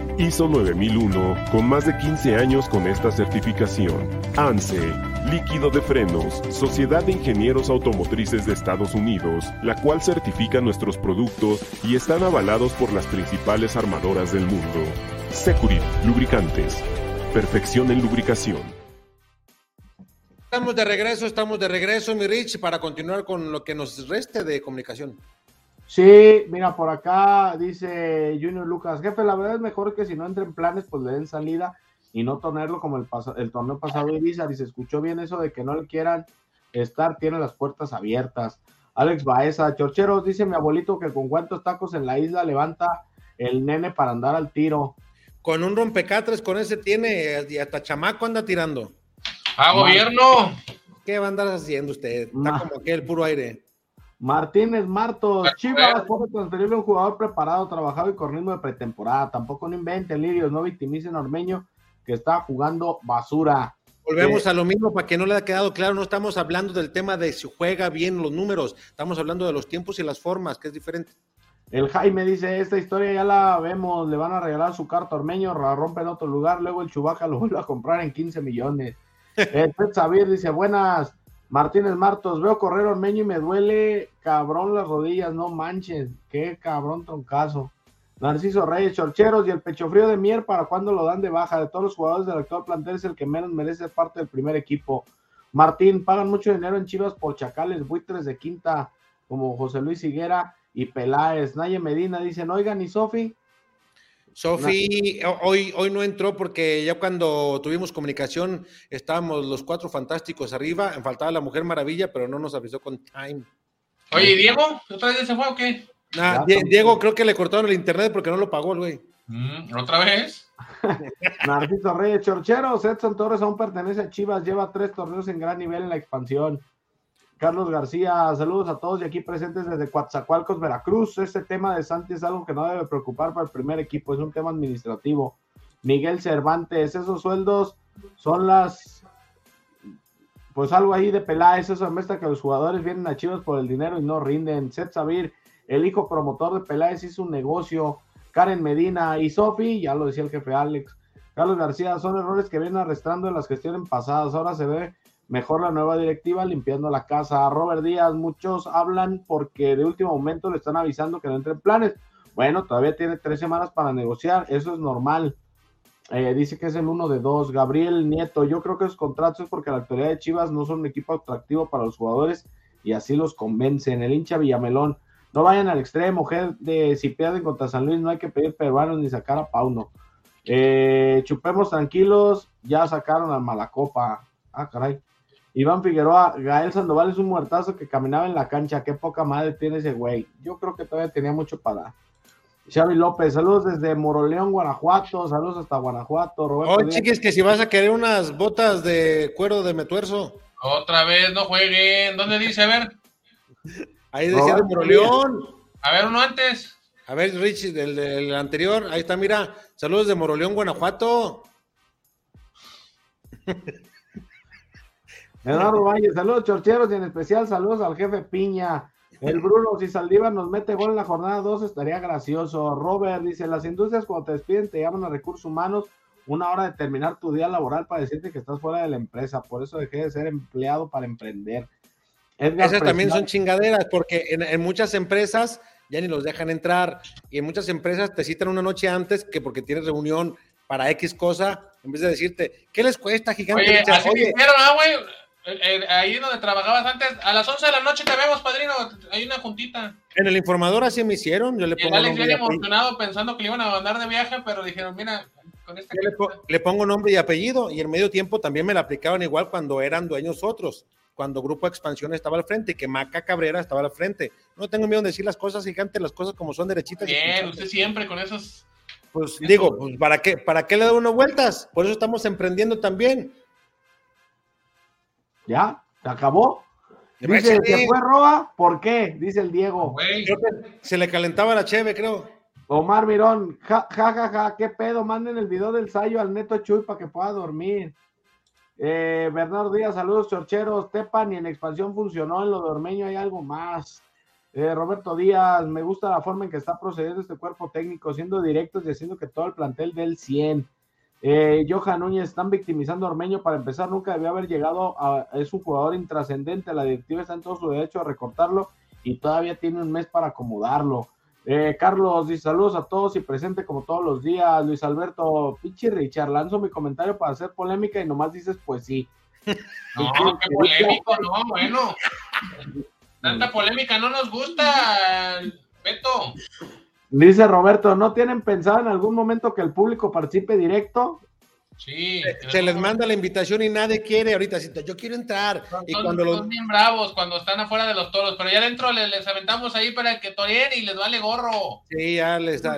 ISO 9001, con más de 15 años con esta certificación. ANSE, líquido de frenos, Sociedad de Ingenieros Automotrices de Estados Unidos, la cual certifica nuestros productos y están avalados por las principales armadoras del mundo. Securit, lubricantes. Perfección en lubricación. Estamos de regreso, estamos de regreso, mi Rich, para continuar con lo que nos reste de comunicación. Sí, mira, por acá dice Junior Lucas, jefe, la verdad es mejor que si no entra en planes, pues le den salida y no tonerlo como el, el torneo pasado de Ibiza. Y se escuchó bien eso de que no le quieran estar, tiene las puertas abiertas. Alex Baeza, Chorcheros, dice mi abuelito que con cuántos tacos en la isla levanta el nene para andar al tiro con un rompecatres, con ese tiene, y hasta chamaco anda tirando. ¡Ah, gobierno! ¿Qué va a andar haciendo usted? Está como aquel puro aire. Martínez Martos, Chivas puede transferirle a un jugador preparado, trabajado y con ritmo de pretemporada. Tampoco no inventen, Lirios, no victimicen a Ormeño, que está jugando basura. Volvemos a lo mismo para que no le haya quedado claro, no estamos hablando del tema de si juega bien los números, estamos hablando de los tiempos y las formas, que es diferente. El Jaime dice, esta historia ya la vemos, le van a regalar su carta Ormeño, la rompe en otro lugar, luego el Chubaca lo vuelve a comprar en 15 millones. El Ted Xavier dice, buenas, Martínez Martos, veo correr Ormeño y me duele cabrón las rodillas, no manchen, qué cabrón troncazo. Narciso Reyes, Chorcheros y el pecho frío de Mier, ¿para cuándo lo dan de baja? De todos los jugadores del actual plantel es el que menos merece parte del primer equipo. Martín, pagan mucho dinero en Chivas por chacales, buitres de quinta, como José Luis Higuera y Peláez. Naye Medina dicen, oigan, ¿y Sofi? Sofi hoy, hoy no entró porque ya cuando tuvimos comunicación estábamos los cuatro fantásticos arriba, faltaba la Mujer Maravilla, pero no nos avisó con time. Oye, ¿y Diego? ¿Otra vez se fue o qué? Nah, Diego creo que le cortaron el internet porque no lo pagó el güey. Mm, ¿Otra vez? Narciso Reyes, Chorcheros, Edson Torres aún pertenece a Chivas, lleva tres torneos en gran nivel en la expansión. Carlos García, saludos a todos y aquí presentes desde Coatzacoalcos, Veracruz. Este tema de Santi es algo que no debe preocupar para el primer equipo, es un tema administrativo. Miguel Cervantes, esos sueldos son las, pues algo ahí de Peláez, eso demuestra que los jugadores vienen a Chivas por el dinero y no rinden. Seth Sabir, el hijo promotor de Peláez, hizo un negocio. Karen Medina y Sofi, ya lo decía el jefe Alex. Carlos García, son errores que vienen arrastrando en las gestiones pasadas. Ahora se ve mejor la nueva directiva limpiando la casa. Robert Díaz, muchos hablan porque de último momento le están avisando que no entre en planes. Bueno, todavía tiene tres semanas para negociar, eso es normal. Eh, dice que es el uno de dos. Gabriel Nieto, yo creo que esos contratos es porque la actualidad de Chivas no son un equipo atractivo para los jugadores y así los convencen. El hincha Villamelón, no vayan al extremo, de si pierden contra San Luis no hay que pedir peruanos ni sacar a Pauno. Eh, chupemos tranquilos, ya sacaron al Malacopa. Ah, caray. Iván Figueroa, Gael Sandoval es un muertazo que caminaba en la cancha. Qué poca madre tiene ese güey. Yo creo que todavía tenía mucho para dar. Xavi López, saludos desde Moroleón, Guanajuato. Saludos hasta Guanajuato. Roberto Oye, Díaz. chiquis, que si vas a querer unas botas de cuero de metuerzo. Otra vez, no jueguen. ¿Dónde dice? A ver. Ahí decía de Moroleón. A ver, uno antes. A ver, Richie, del, del anterior. Ahí está, mira. Saludos de Moroleón, Guanajuato. Eduardo Valle, saludos chorcheros y en especial saludos al jefe Piña. El Bruno, si Saldívar nos mete gol en la jornada 2 estaría gracioso. Robert dice, las industrias cuando te despiden te llaman a recursos humanos una hora de terminar tu día laboral para decirte que estás fuera de la empresa. Por eso dejé de ser empleado para emprender. Edgar Esas también son chingaderas, porque en, en muchas empresas ya ni los dejan entrar. Y en muchas empresas te citan una noche antes que porque tienes reunión para X cosa, en vez de decirte, ¿qué les cuesta, gigante? Oye, así me hicieron, ah, güey. Eh, eh, ahí donde trabajabas antes, a las 11 de la noche te vemos, padrino. Hay una juntita. en el informador así me hicieron. Yo le pongo, Alex nombre y, bien emocionado pensando que le iban a mandar de viaje, pero dijeron, mira, con esta yo le, po- le pongo nombre y apellido. Y en medio tiempo también me la aplicaban igual cuando eran dueños otros. Cuando Grupo Expansión estaba al frente y que Maca Cabrera estaba al frente. No tengo miedo de decir las cosas, gigante, las cosas como son derechitas. Bien, usted siempre con esos. Pues digo, pues, ¿para qué, ¿para qué le da uno vueltas? Por eso estamos emprendiendo también. ¿Ya? ¿Se acabó? Dice. ¿se fue Roa? ¿Por qué? Dice el Diego. Güey, Creo que se le calentaba la cheve, creo. Omar Mirón, ja, ja, ja, ja, qué pedo, manden el video del Sayo al Neto Chuy para que pueda dormir. Eh, Bernardo Díaz, saludos chorcheros, Tepan y en expansión funcionó, en lo de Ormeño hay algo más. Eh, Roberto Díaz, me gusta la forma en que está procediendo este cuerpo técnico, siendo directos y haciendo que todo el plantel dé el 100. Eh, Johan Núñez, están victimizando a Ormeño para empezar, nunca debió haber llegado a, es un jugador intrascendente, la directiva está en todo su derecho a recortarlo y todavía tiene un mes para acomodarlo. Eh, Carlos dice saludos a todos y presente como todos los días. Luis Alberto, pinche Richard, lanzo mi comentario para hacer polémica y nomás dices pues sí. no, qué polémico, no, bueno. Tanta polémica no nos gusta, Beto. Dice Roberto, ¿no tienen pensado en algún momento que el público participe directo? Sí. Se les manda la invitación y nadie quiere ahorita. Yo quiero entrar. Y Son, los, son bien bravos cuando están afuera de los toros, pero ya adentro les, les aventamos ahí para que toreen y les vale gorro. Sí, ya les, da-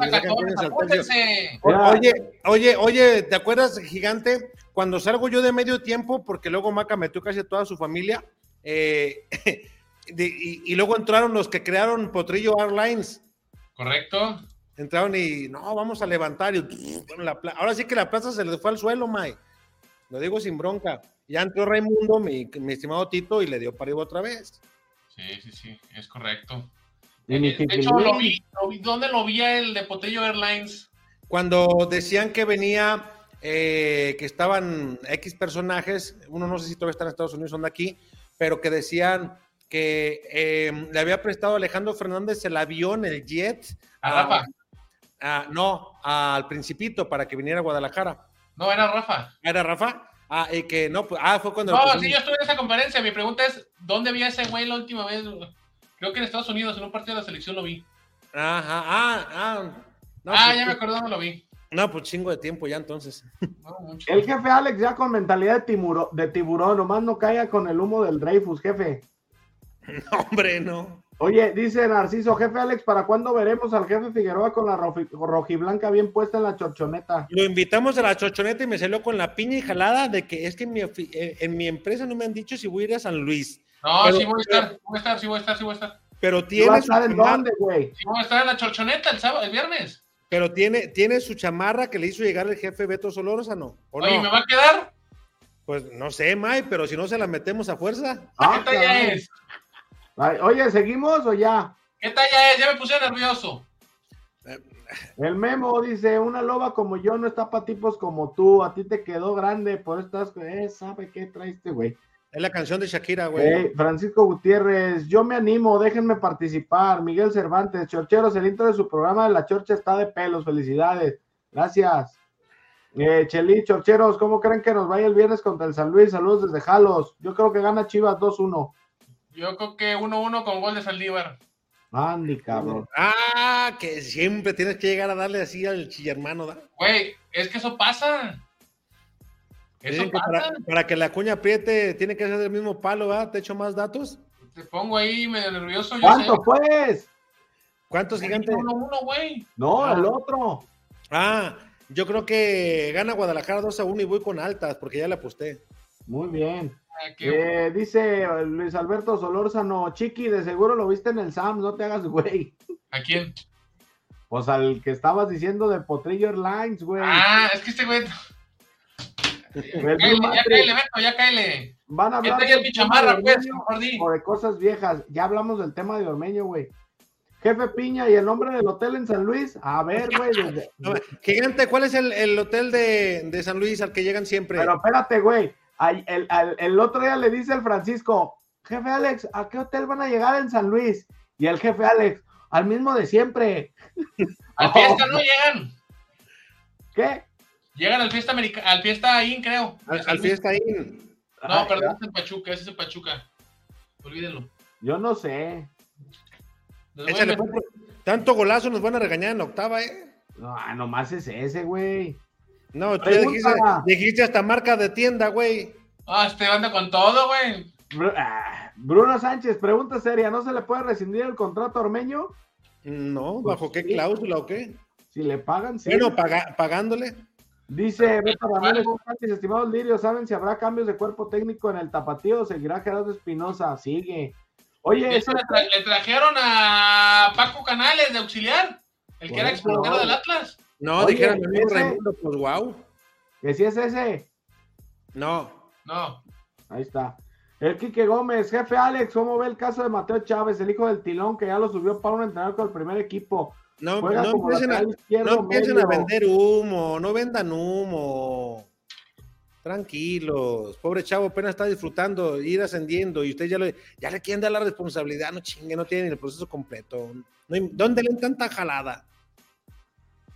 Oye, oye, oye, ¿te acuerdas, gigante? Cuando salgo yo de medio tiempo, porque luego Maca metió casi a toda su familia, eh, de- y, y luego entraron los que crearon Potrillo Airlines. Correcto. Entraron y no, vamos a levantar. Y, bueno, la pla- ahora sí que la plaza se les fue al suelo, May. Lo digo sin bronca. Ya entró Raimundo, mi, mi estimado Tito, y le dio para arriba otra vez. Sí, sí, sí, es correcto. Eh, De hecho, lo vi, lo vi- ¿dónde lo vi el de Potello Airlines? Cuando decían que venía, eh, que estaban X personajes, uno no sé si todavía está en Estados Unidos o anda aquí, pero que decían que eh, le había prestado a Alejandro Fernández el avión, el jet. A Rafa. a- no, al Principito para que viniera a Guadalajara. No, era Rafa. ¿Era Rafa? Ah, y que no, pues, ah, fue cuando. No, pues, sí, yo estuve en esa conferencia. Mi pregunta es, ¿dónde vi a ese güey la última vez? Creo que en Estados Unidos, en un partido de la selección lo vi. Ajá, ah, ah. No, ah, pues, ya me acordé dónde lo vi. No, pues chingo de tiempo ya entonces. No, mucho. El jefe Alex ya con mentalidad de, timuro- de tiburón, nomás no caiga con el humo del Dreyfus, jefe. Hombre, no. Oye, dice Narciso, jefe Alex, ¿para cuándo veremos al jefe Figueroa con la roji- rojiblanca bien puesta en la chorchoneta? Lo invitamos a la chochoneta y me salió con la piña y jalada de que es que en mi, en mi empresa no me han dicho si voy a ir a San Luis. No, Pero- sí voy a estar, voy a estar, sí voy a estar, sí voy a estar. Pero ¿Y va a tiene, estar en chamarra, dónde, güey? Sí voy a estar en la chorchoneta el sábado, el viernes. pero tiene, tiene su chamarra que le hizo llegar el jefe Beto Solórzano. ¿o Oye, no? ¿me va a quedar? Pues no sé, May, pero si no se la metemos a fuerza. Ah, ¿Qué talla es? Oye, ¿seguimos o ya? ¿Qué talla es? Ya me puse nervioso. El memo dice, una loba como yo no está para tipos como tú, a ti te quedó grande, por eso estás, eh, ¿sabe qué trae este güey? Es la canción de Shakira, güey. Eh, Francisco Gutiérrez, yo me animo, déjenme participar. Miguel Cervantes, Chorcheros, el intro de su programa de la Chorcha está de pelos, felicidades. Gracias. Eh, Cheli, Chorcheros, ¿cómo creen que nos vaya el viernes contra el San Luis? Saludos desde Jalos. Yo creo que gana Chivas 2-1. Yo creo que 1-1 con gol de Saldívar. Andy, cabrón. Ah, que siempre tienes que llegar a darle así al chillermano, ¿da? Güey, es que eso pasa. Eso pasa. para, para que la cuña apriete tiene que ser del mismo palo, ¿verdad? ¿Te echo más datos? Te pongo ahí medio nervioso. ¿Cuánto sé. pues? ¿Cuántos gigantes? 1-1, güey. No, el otro. Ah, yo creo que gana Guadalajara 2 a 1 y voy con altas porque ya le aposté. Muy bien. Ah, Eh, dice Luis Alberto Solórzano, Chiqui, de seguro lo viste en el SAM, no te hagas güey. ¿A quién? Pues al que estabas diciendo de Potrillo Airlines, güey. Ah, es que este güey. Ya Matrix. cáele, Beto, ya cáele. Van a ¿Qué hablar traía del mi chamarra, de pues? Ormeño o de cosas viejas. Ya hablamos del tema de Ormeño, güey. Jefe Piña y el nombre del hotel en San Luis. A ver, güey. desde- No, Gigante, ¿cuál es el, el hotel de, de San Luis al que llegan siempre? Pero espérate, güey. Ay, El, al- el otro día le dice el Francisco, jefe Alex, ¿a qué hotel van a llegar en San Luis? Y el jefe Alex, al mismo de siempre. Al fiesta no llegan. ¿Qué? Llegan al fiesta americana, al fiesta ahí, creo. al, al fiesta ahí. No, Ay, perdón, es en Pachuca, ese es en Pachuca. Olvídenlo. Yo no sé. Échale. Tanto golazo nos van a regañar en la octava, ¿eh? No, nomás es ese, güey. No, tú dijiste, dijiste hasta marca de tienda, güey. Ah, este anda con todo, güey. Ah, Bruno Sánchez, pregunta seria, ¿no se le puede rescindir el contrato a Ormeño? No, ¿bajo qué sí. cláusula o qué? Si le pagan, sí. Bueno, paga- pagándole. Dice Beto Ramírez, estimados lirios, ¿saben si habrá cambios de cuerpo técnico en el tapatío o seguirá Gerardo Espinosa? Sigue. Oye, ese- le, tra- le trajeron a Paco Canales de auxiliar, el que era eso, exportero del Atlas. No, Oye, dijera mi amigo Raimundo, pues wow. que si es ese. No. No, Ahí está. El Quique Gómez, jefe Alex, ¿cómo ve el caso de Mateo Chávez, el hijo del Tilón, que ya lo subió para un entrenador con el primer equipo? No, Juega no empiecen, a, no empiecen vender humo, no vendan humo. Tranquilos, pobre chavo, apenas está disfrutando, ir ascendiendo y usted ya, le ya le quieren dar la responsabilidad, no chingue, no tienen el proceso completo. No hay- ¿Dónde le dan tanta jalada?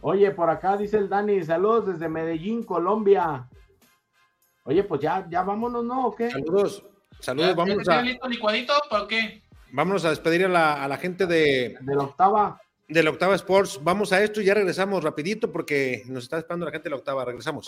Oye, por acá dice el Dani, saludos desde Medellín, Colombia. Oye, pues ya, ya vámonos, ¿no? ¿O qué? Saludos, ¿Ya, saludos, ya vámonos a, listo licuadito? ¿Por qué? vámonos a despedir a la, a la gente de, De la octava. de la Octava Sports. Vamos a esto y ya regresamos rapidito porque nos está esperando la gente de la Octava. Regresamos.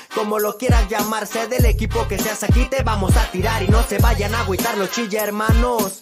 Como lo quieras llamarse del equipo que seas aquí te vamos a tirar y no se vayan a agüitar los chilla hermanos.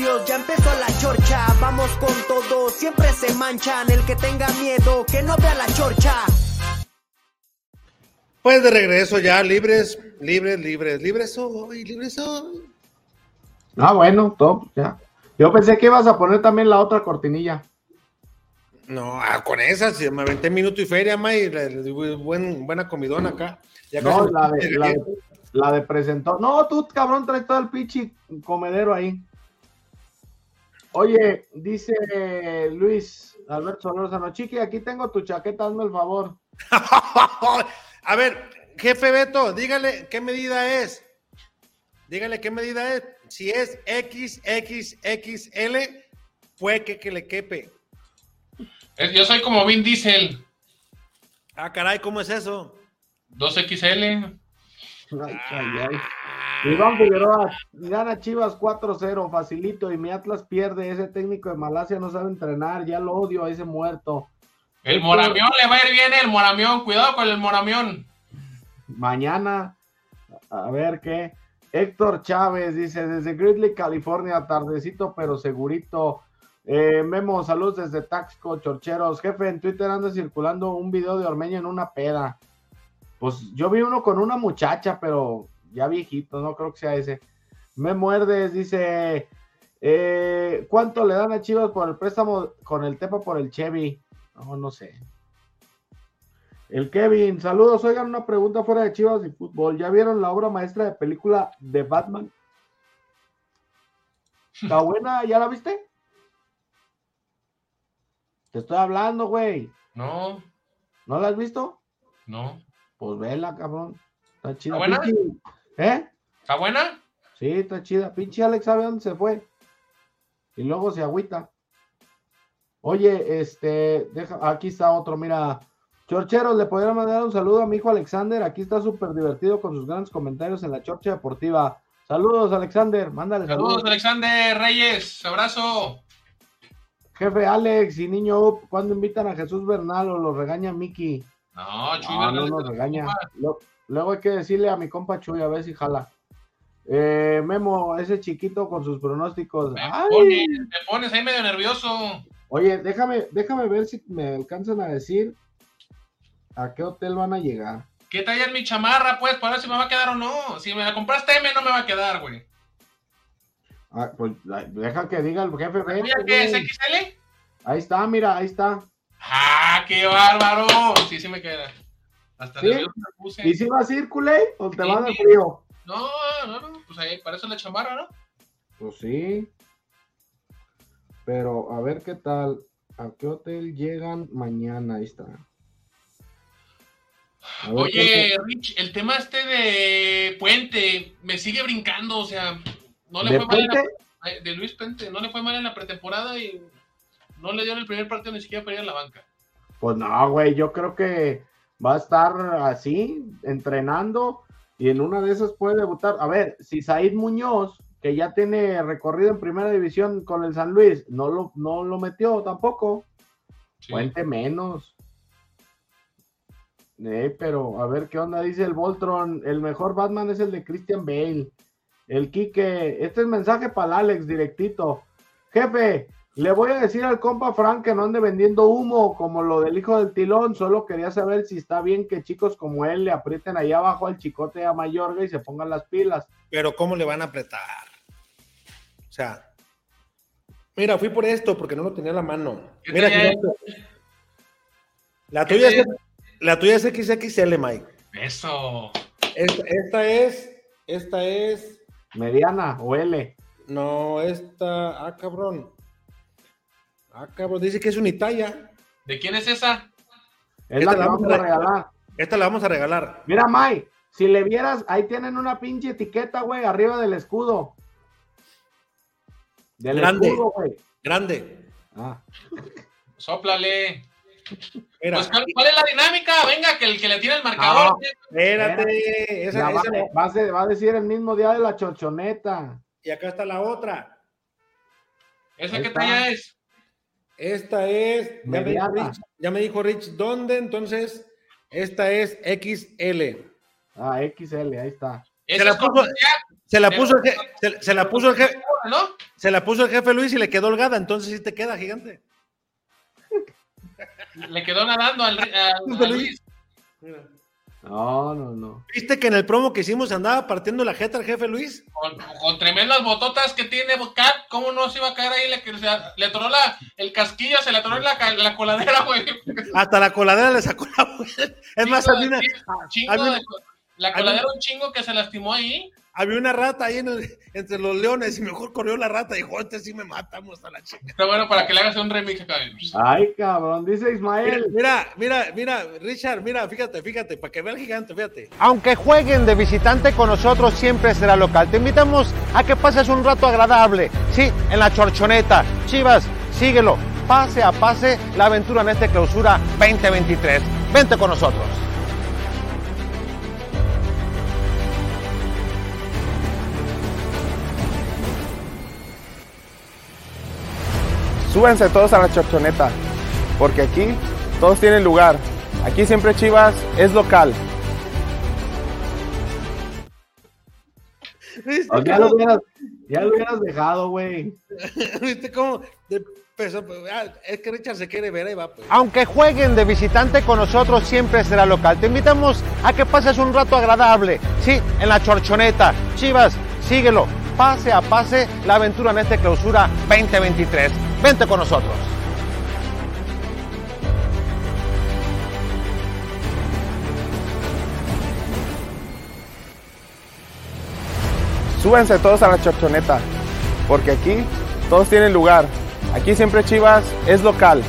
ya empezó la chorcha. Vamos con todo, siempre se manchan. El que tenga miedo, que no vea la chorcha. Pues de regreso ya, libres, libres, libres, libres hoy, libres hoy. Ah, bueno, top, ya. Yo pensé que ibas a poner también la otra cortinilla. No, ah, con esa, si me aventé minuto y feria, May, buen, buena comidona acá. no, la de, la, de, la de, presentó. No, tú, cabrón, traes todo el pichi comedero ahí. Oye, dice Luis Alberto Solórzano, Chiqui, aquí tengo tu chaqueta, hazme el favor. a ver, jefe Beto, dígale qué medida es. Dígale qué medida es. Si es XXXL, fue que, que le quepe. Yo soy como Vin Diesel. Ah, caray, ¿cómo es eso? 2XL. Ay, ay, Iván Figueroa gana Chivas 4-0, facilito, y mi Atlas pierde. Ese técnico de Malasia no sabe entrenar, ya lo odio a ese muerto. El Moramión le va a ir bien el Moramión, cuidado con el Moramión. Mañana, a ver qué. Héctor Chávez dice: desde Grizzly, California, tardecito pero segurito. Eh, Memo, saludos desde Taxco, Chorcheros. Jefe, en Twitter anda circulando un video de Ormeño en una peda. Pues yo vi uno con una muchacha, pero ya viejito, no creo que sea ese. Me muerdes, dice. Eh, ¿Cuánto le dan a Chivas por el préstamo con el Tepa por el Chevy? No, no sé. El Kevin, saludos. Oigan, una pregunta fuera de Chivas y fútbol. ¿Ya vieron la obra maestra de película de Batman? ¿Está buena? ¿Ya la viste? Te estoy hablando, güey. No. ¿No la has visto? No. Pues vela, cabrón. Está chida. ¿Está buena? ¿Eh? ¿Está buena? Sí, está chida. Pinche Alex sabe dónde se fue. Y luego se agüita. Oye, este, deja, aquí está otro, mira. Chorcheros, le podría mandar un saludo a mi hijo Alexander. Aquí está súper divertido con sus grandes comentarios en la Chorcha Deportiva. Saludos, Alexander. Mándale saludos. Saludos, Alexander Reyes. Abrazo. Jefe Alex y niño ¿cuándo invitan a Jesús Bernal o lo regaña Miki? No, Chuy no, no nos regaña. Luego hay que decirle a mi compa Chuy a ver si jala. Eh, Memo, ese chiquito con sus pronósticos. Me, Pones, me pones ahí medio nervioso. Oye, déjame, déjame ver si me alcanzan a decir a qué hotel van a llegar. ¿Qué talla en mi chamarra, pues? Para ver si me va a quedar o no. Si me la compraste M, no me va a quedar, güey. Ah, pues deja que diga el jefe. Qué es XL. Ahí está, mira, ahí está. ¡Ah, qué bárbaro! Sí, sí me queda. Hasta ¿Sí? me puse. ¿Y si vas a ir, culé? ¿O te sí, vas de frío? No, no, no. Pues ahí parece la chamarra, ¿no? Pues sí. Pero a ver qué tal. ¿A qué hotel llegan mañana? Ahí está. Oye, Rich, el tema este de Puente me sigue brincando, o sea, no le ¿De fue mal en la, de Luis Puente, no le fue mal en la pretemporada y no le dio en el primer partido ni siquiera para ir a la banca. Pues no, güey, yo creo que va a estar así, entrenando, y en una de esas puede debutar. A ver, si Said Muñoz, que ya tiene recorrido en primera división con el San Luis, no lo, no lo metió tampoco, Sí. Puente menos. Eh, pero a ver qué onda, dice el Voltron. El mejor Batman es el de Christian Bale. El Quique, este es mensaje para el Alex directito. Jefe, le voy a decir al compa Frank que no ande vendiendo humo como lo del hijo del tilón. Solo quería saber si está bien que chicos como él le aprieten ahí abajo al chicote a Mayorga y se pongan las pilas. Pero ¿cómo le van a apretar? O sea, mira, fui por esto porque no lo tenía a la mano. ¿Qué Mira, está. La tuya, es, la tuya es XXL, Mike. Eso. Esta, esta es, esta es, Mediana o L. no, esta, ah, cabrón. Ah, cabrón, dice que es unitalla. ¿De quién es esa? Es Esta la que la vamos vamos a regalar. Esta la vamos a regalar. Mira, May, si le vieras, ahí tienen una pinche etiqueta, güey, arriba del escudo. Del Grande. escudo, güey. Grande. Ah. Sóplale. Mira, Pues, ¿cuál, cuál es la dinámica? Venga, que el que le tire el marcador. espérate. Esa, Ya va, esa va a ser- va a decir el mismo día de la chonchoneta. Y acá está la otra. ¿Esa qué talla es? Esta es, ya me, dijo. Rich, ya me dijo Rich dónde, entonces esta es XL. Ah, XL, ahí está. Se la puso, se la puso el se, se la puso el jefe, ¿no? se la puso el jefe Luis y le quedó holgada, entonces sí te queda gigante. Le quedó nadando al, al- Luis. Mira. No, no, no. ¿Viste que en el promo que hicimos andaba partiendo la jeta al jefe Luis? Con, con tremendas bototas que tiene Cat, ¿cómo no se iba a caer ahí? Le, le, le atoró la, el casquillo, se le atoró la, la coladera, güey. Hasta la coladera le sacó la Es más, de- de- la coladera un chingo que se lastimó ahí. Había una rata ahí en el- entre los leones y mejor corrió la rata y dijo, este sí me matamos a la chica. Está bueno para que le hagas un remix acá. Ay, cabrón, dice Ismael. mira, mira, mira, Richard, mira, fíjate, fíjate, para que vea el gigante, fíjate. Aunque jueguen de visitante con nosotros, siempre será local. Te invitamos a que pases un rato agradable, sí, en la chorchoneta. Chivas, síguelo, pase a pase la aventura en este clausura 2023. Vente con nosotros. Súbanse todos a la chorchoneta, porque aquí todos tienen lugar. Aquí siempre Chivas es local. ¿Viste Ya lo hubieras, ya lo hubieras dejado, güey. ¿Viste cómo de peso? Ah, Es que Richard se quiere ver, ahí va. pues. Aunque jueguen de visitante con nosotros, siempre será local. Te invitamos a que pases un rato agradable, sí, en la chorchoneta. Chivas, síguelo, pase a pase la aventura en este clausura 2023. Vente con nosotros. Súbanse todos a la chorchoneta, porque aquí todos tienen lugar. Aquí siempre Chivas es local.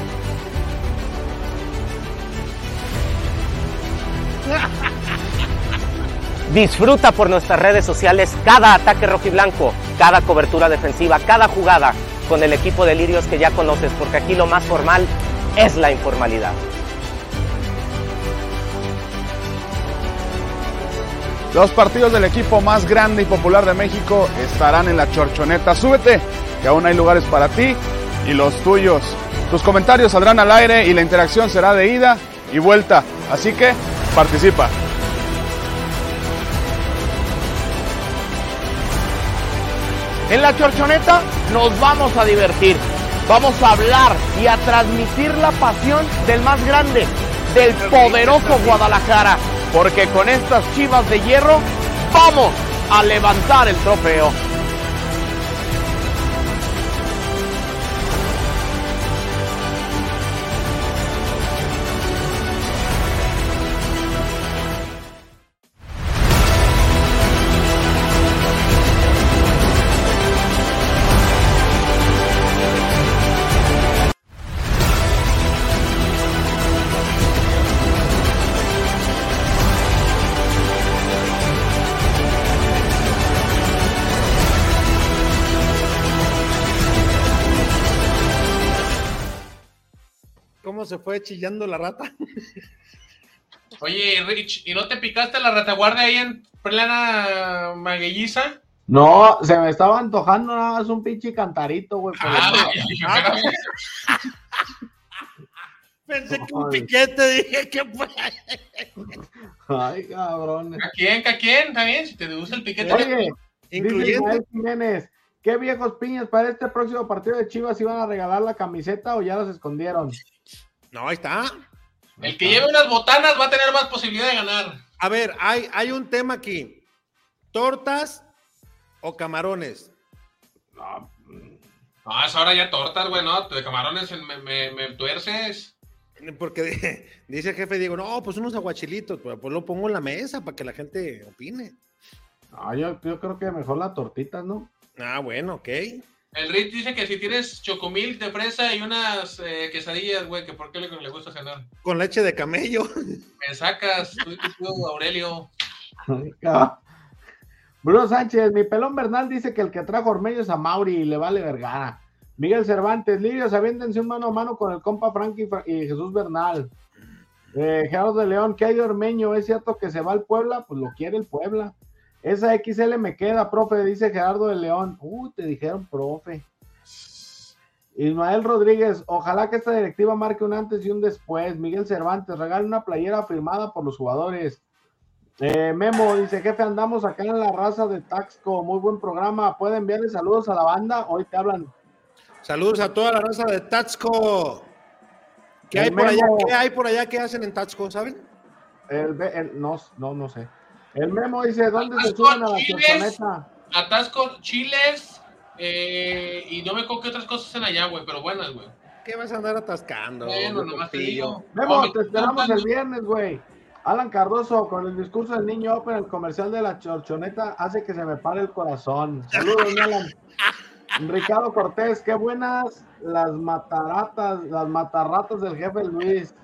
Disfruta por nuestras redes sociales cada ataque rojiblanco, cada cobertura defensiva, cada jugada con el equipo de Lirios que ya conoces, porque aquí lo más formal es la informalidad. Los partidos del equipo más grande y popular de México estarán en la chorchoneta. Súbete, que aún hay lugares para ti y los tuyos. Tus comentarios saldrán al aire y la interacción será de ida y vuelta. Así que participa. En la chorchoneta nos vamos a divertir, vamos a hablar y a transmitir la pasión del más grande, del poderoso Guadalajara, porque con estas chivas de hierro vamos a levantar el trofeo. ¿Cómo se fue chillando la rata? Oye, Rich, ¿y no te picaste la retaguardia ahí en plena maguelliza? No, se me estaba antojando nada más un pinche cantarito, güey. Ah. Pensé que un piquete, dije que fue. Ay, cabrón. ¿A quién? ¿A quién? ¿Está bien? Si te gusta el piquete. Oye. Ismael Jiménez, ¿qué viejos piñas para este próximo partido de Chivas iban a regalar la camiseta o ya las escondieron? No, ahí está. El que lleve unas botanas va a tener más posibilidad de ganar. A ver, hay, hay un tema aquí. ¿Tortas o camarones? No, es ahora ya tortas, güey, ¿no? De camarones me, me, me tuerces. Porque di- dice el jefe Diego, no, pues unos aguachilitos, pues, pues lo pongo en la mesa para que la gente opine. Ah, yo, yo creo que mejor la tortita, ¿no? Ah, bueno, ok. El Rich dice que si tienes chocomil de fresa y unas eh, quesadillas, güey, que por qué le, le gusta cenar. Con leche de camello. Me sacas, tú, tú, Aurelio. Bruno Sánchez, mi pelón Bernal dice que el que trajo Ormeño es a Mauri y le vale Vergara. Miguel Cervantes, Lirios, aviéntense un mano a mano con el compa Frankie Fra- y Jesús Bernal. Eh, Gerardo de León, ¿qué hay de Ormeño? ¿Es cierto que se va al Puebla? Pues lo quiere el Puebla. Esa XL me queda, profe, dice Gerardo de León. Uy, te dijeron, profe. Ismael Rodríguez, ojalá que esta directiva marque un antes y un después. Miguel Cervantes, regale una playera firmada por los jugadores. Eh, Memo dice, jefe, andamos acá en la raza de Taxco, muy buen programa. ¿Puede enviarle saludos a la banda? Hoy te hablan. Saludos a toda la raza de Taxco. ¿Qué El hay por allá? ¿Qué hay por allá? ¿Qué hacen en Taxco? ¿Saben? El, el- no, no, no sé. El Memo dice, ¿dónde se suben a la chiles. chorchoneta? Atasco chiles eh, y no me acuerdo qué otras cosas en allá, güey, pero buenas, güey. ¿Qué vas a andar atascando? Bueno, nomás te digo. Memo, No, me- te esperamos el viernes, güey. Alan Cardoso, con el discurso del niño Open, el comercial de la chorchoneta hace que se me pare el corazón. Saludos, Alan. Ricardo Cortés, qué buenas las mataratas, las matarratas del jefe Luis.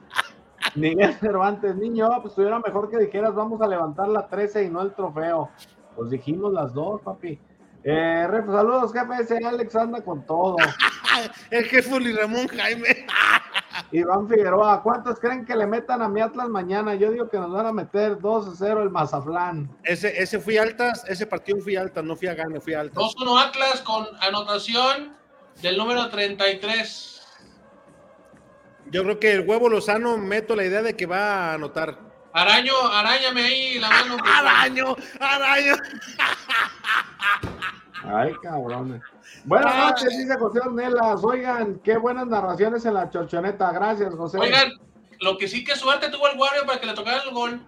Miguel Cervantes, niño, pues estuviera mejor que dijeras, vamos a levantar la 13 y no el trofeo. Pues dijimos las dos, papi. Eh, Ref, saludos, jefe, ese Alex anda con todo. El jefe Uli Ramón Jaime. Iván Figueroa, ¿cuántos creen que le metan a mi Atlas mañana? Yo digo que nos van a meter 2 a 0 el Mazaflán. Ese, ese fui altas, ese partido fui altas, no fui a gane, fui altas. 2-1 Atlas con anotación del número 33. Yo creo que el huevo Lozano meto la idea de que va a anotar. Araño, arañame ahí la mano. Araño, araño. Ay, cabrones. Buenas Ay. noches, dice José Ornelas. Oigan, qué buenas narraciones en la chorchoneta. Gracias, José. Oigan, lo que sí que suerte tuvo el Wario para que le tocara el gol.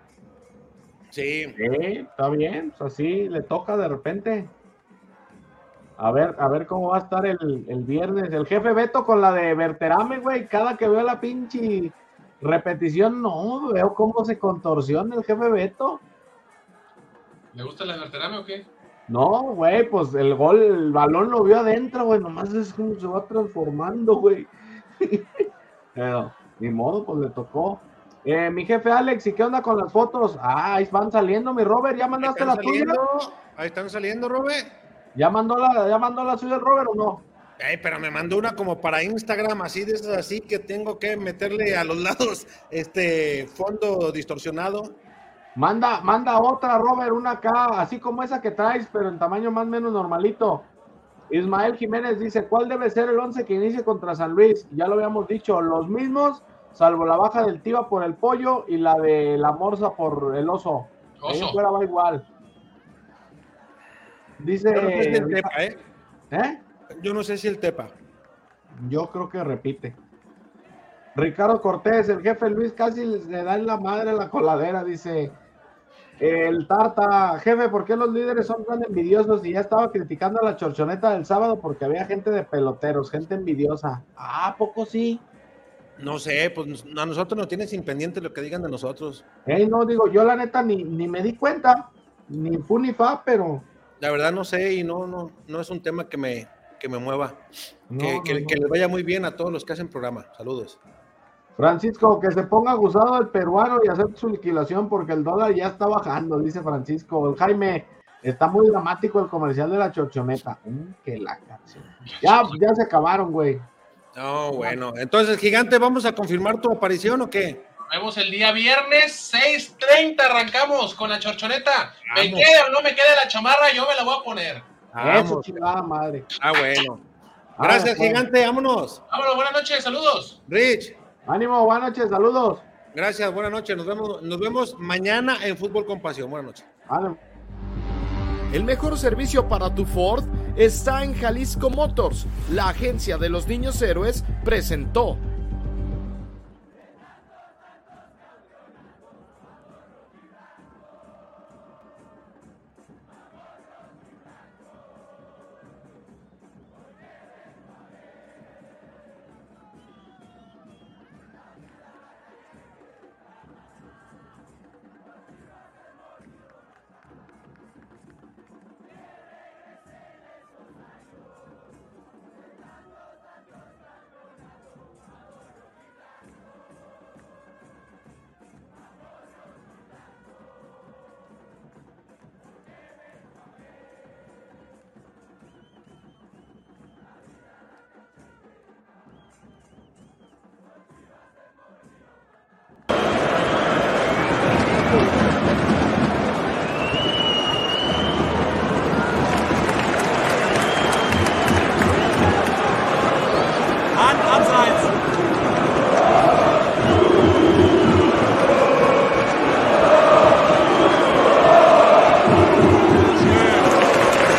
Sí. Sí, está bien, así le toca de repente. A ver, a ver cómo va a estar el, el viernes. El jefe Beto con la de Verterame, güey. Cada que veo la pinche repetición, no, veo cómo se contorsiona el jefe Beto. ¿Le gusta la verterame o qué? No, güey, pues el gol, el balón lo vio adentro, güey. Nomás es como se va transformando, güey. Pero, ni modo, pues le tocó. Eh, mi jefe Alex, ¿y qué onda con las fotos? Ah, ahí van saliendo, mi Robert. ¿Ya mandaste la tuya? ahí están saliendo, Robert. ¿Ya mandó la, ya mandó la suya el Robert o no? Ay, pero me mandó una como para Instagram, así de esas así que tengo que meterle a los lados este fondo distorsionado. Manda, manda otra, Robert, una acá, así como esa que traes, pero en tamaño más o menos normalito. Ismael Jiménez dice, ¿cuál debe ser el 11 que inicie contra San Luis? Ya lo habíamos dicho, los mismos, salvo la baja del Tiva por el pollo y la de la Morsa por el oso. Ahí Oso. fuera va igual. Dice, Yo no sé si el Tepa, ¿eh? ¿eh? Yo no sé si el Tepa. Yo creo que repite. Ricardo Cortés, el jefe Luis casi le da en la madre a la coladera, dice. El Tarta, jefe, ¿por qué los líderes son tan envidiosos? Y ya estaba criticando a la chorchoneta del sábado porque había gente de peloteros, gente envidiosa. Ah, ¿a poco sí? No sé, pues a nosotros nos tienen sin pendiente lo que digan de nosotros. Ey, no, digo, yo la neta ni, ni me di cuenta, ni fu ni fa, pero La verdad no sé y no, no, no es un tema que me, que me mueva. No, que, no, que- no. que les vaya muy bien a todos los que hacen programa. Saludos. Francisco, que se ponga gustado el peruano y hacer su liquidación porque el dólar ya está bajando, dice Francisco. El Jaime, está muy dramático el comercial de la chorchoneta. Mm, que la canción. Ya, ya se acabaron, güey. No, bueno. Entonces, gigante, ¿vamos a confirmar tu aparición o qué? Nos vemos el día viernes, 6.30 arrancamos con la chorchoneta. Me queda o no me queda la chamarra, yo me la voy a poner. Eso, Vamos. chingada madre. Ah, bueno. Gracias, pues. gigante. Vámonos. Vámonos, buenas noches, saludos. Rich. Ánimo, buenas noches, saludos. Gracias, buenas noches. Nos vemos, nos vemos mañana en Fútbol con Pasión. Buenas noches. Ánimo. El mejor servicio para tu Ford está en Jalisco Motors. La agencia de los niños héroes presentó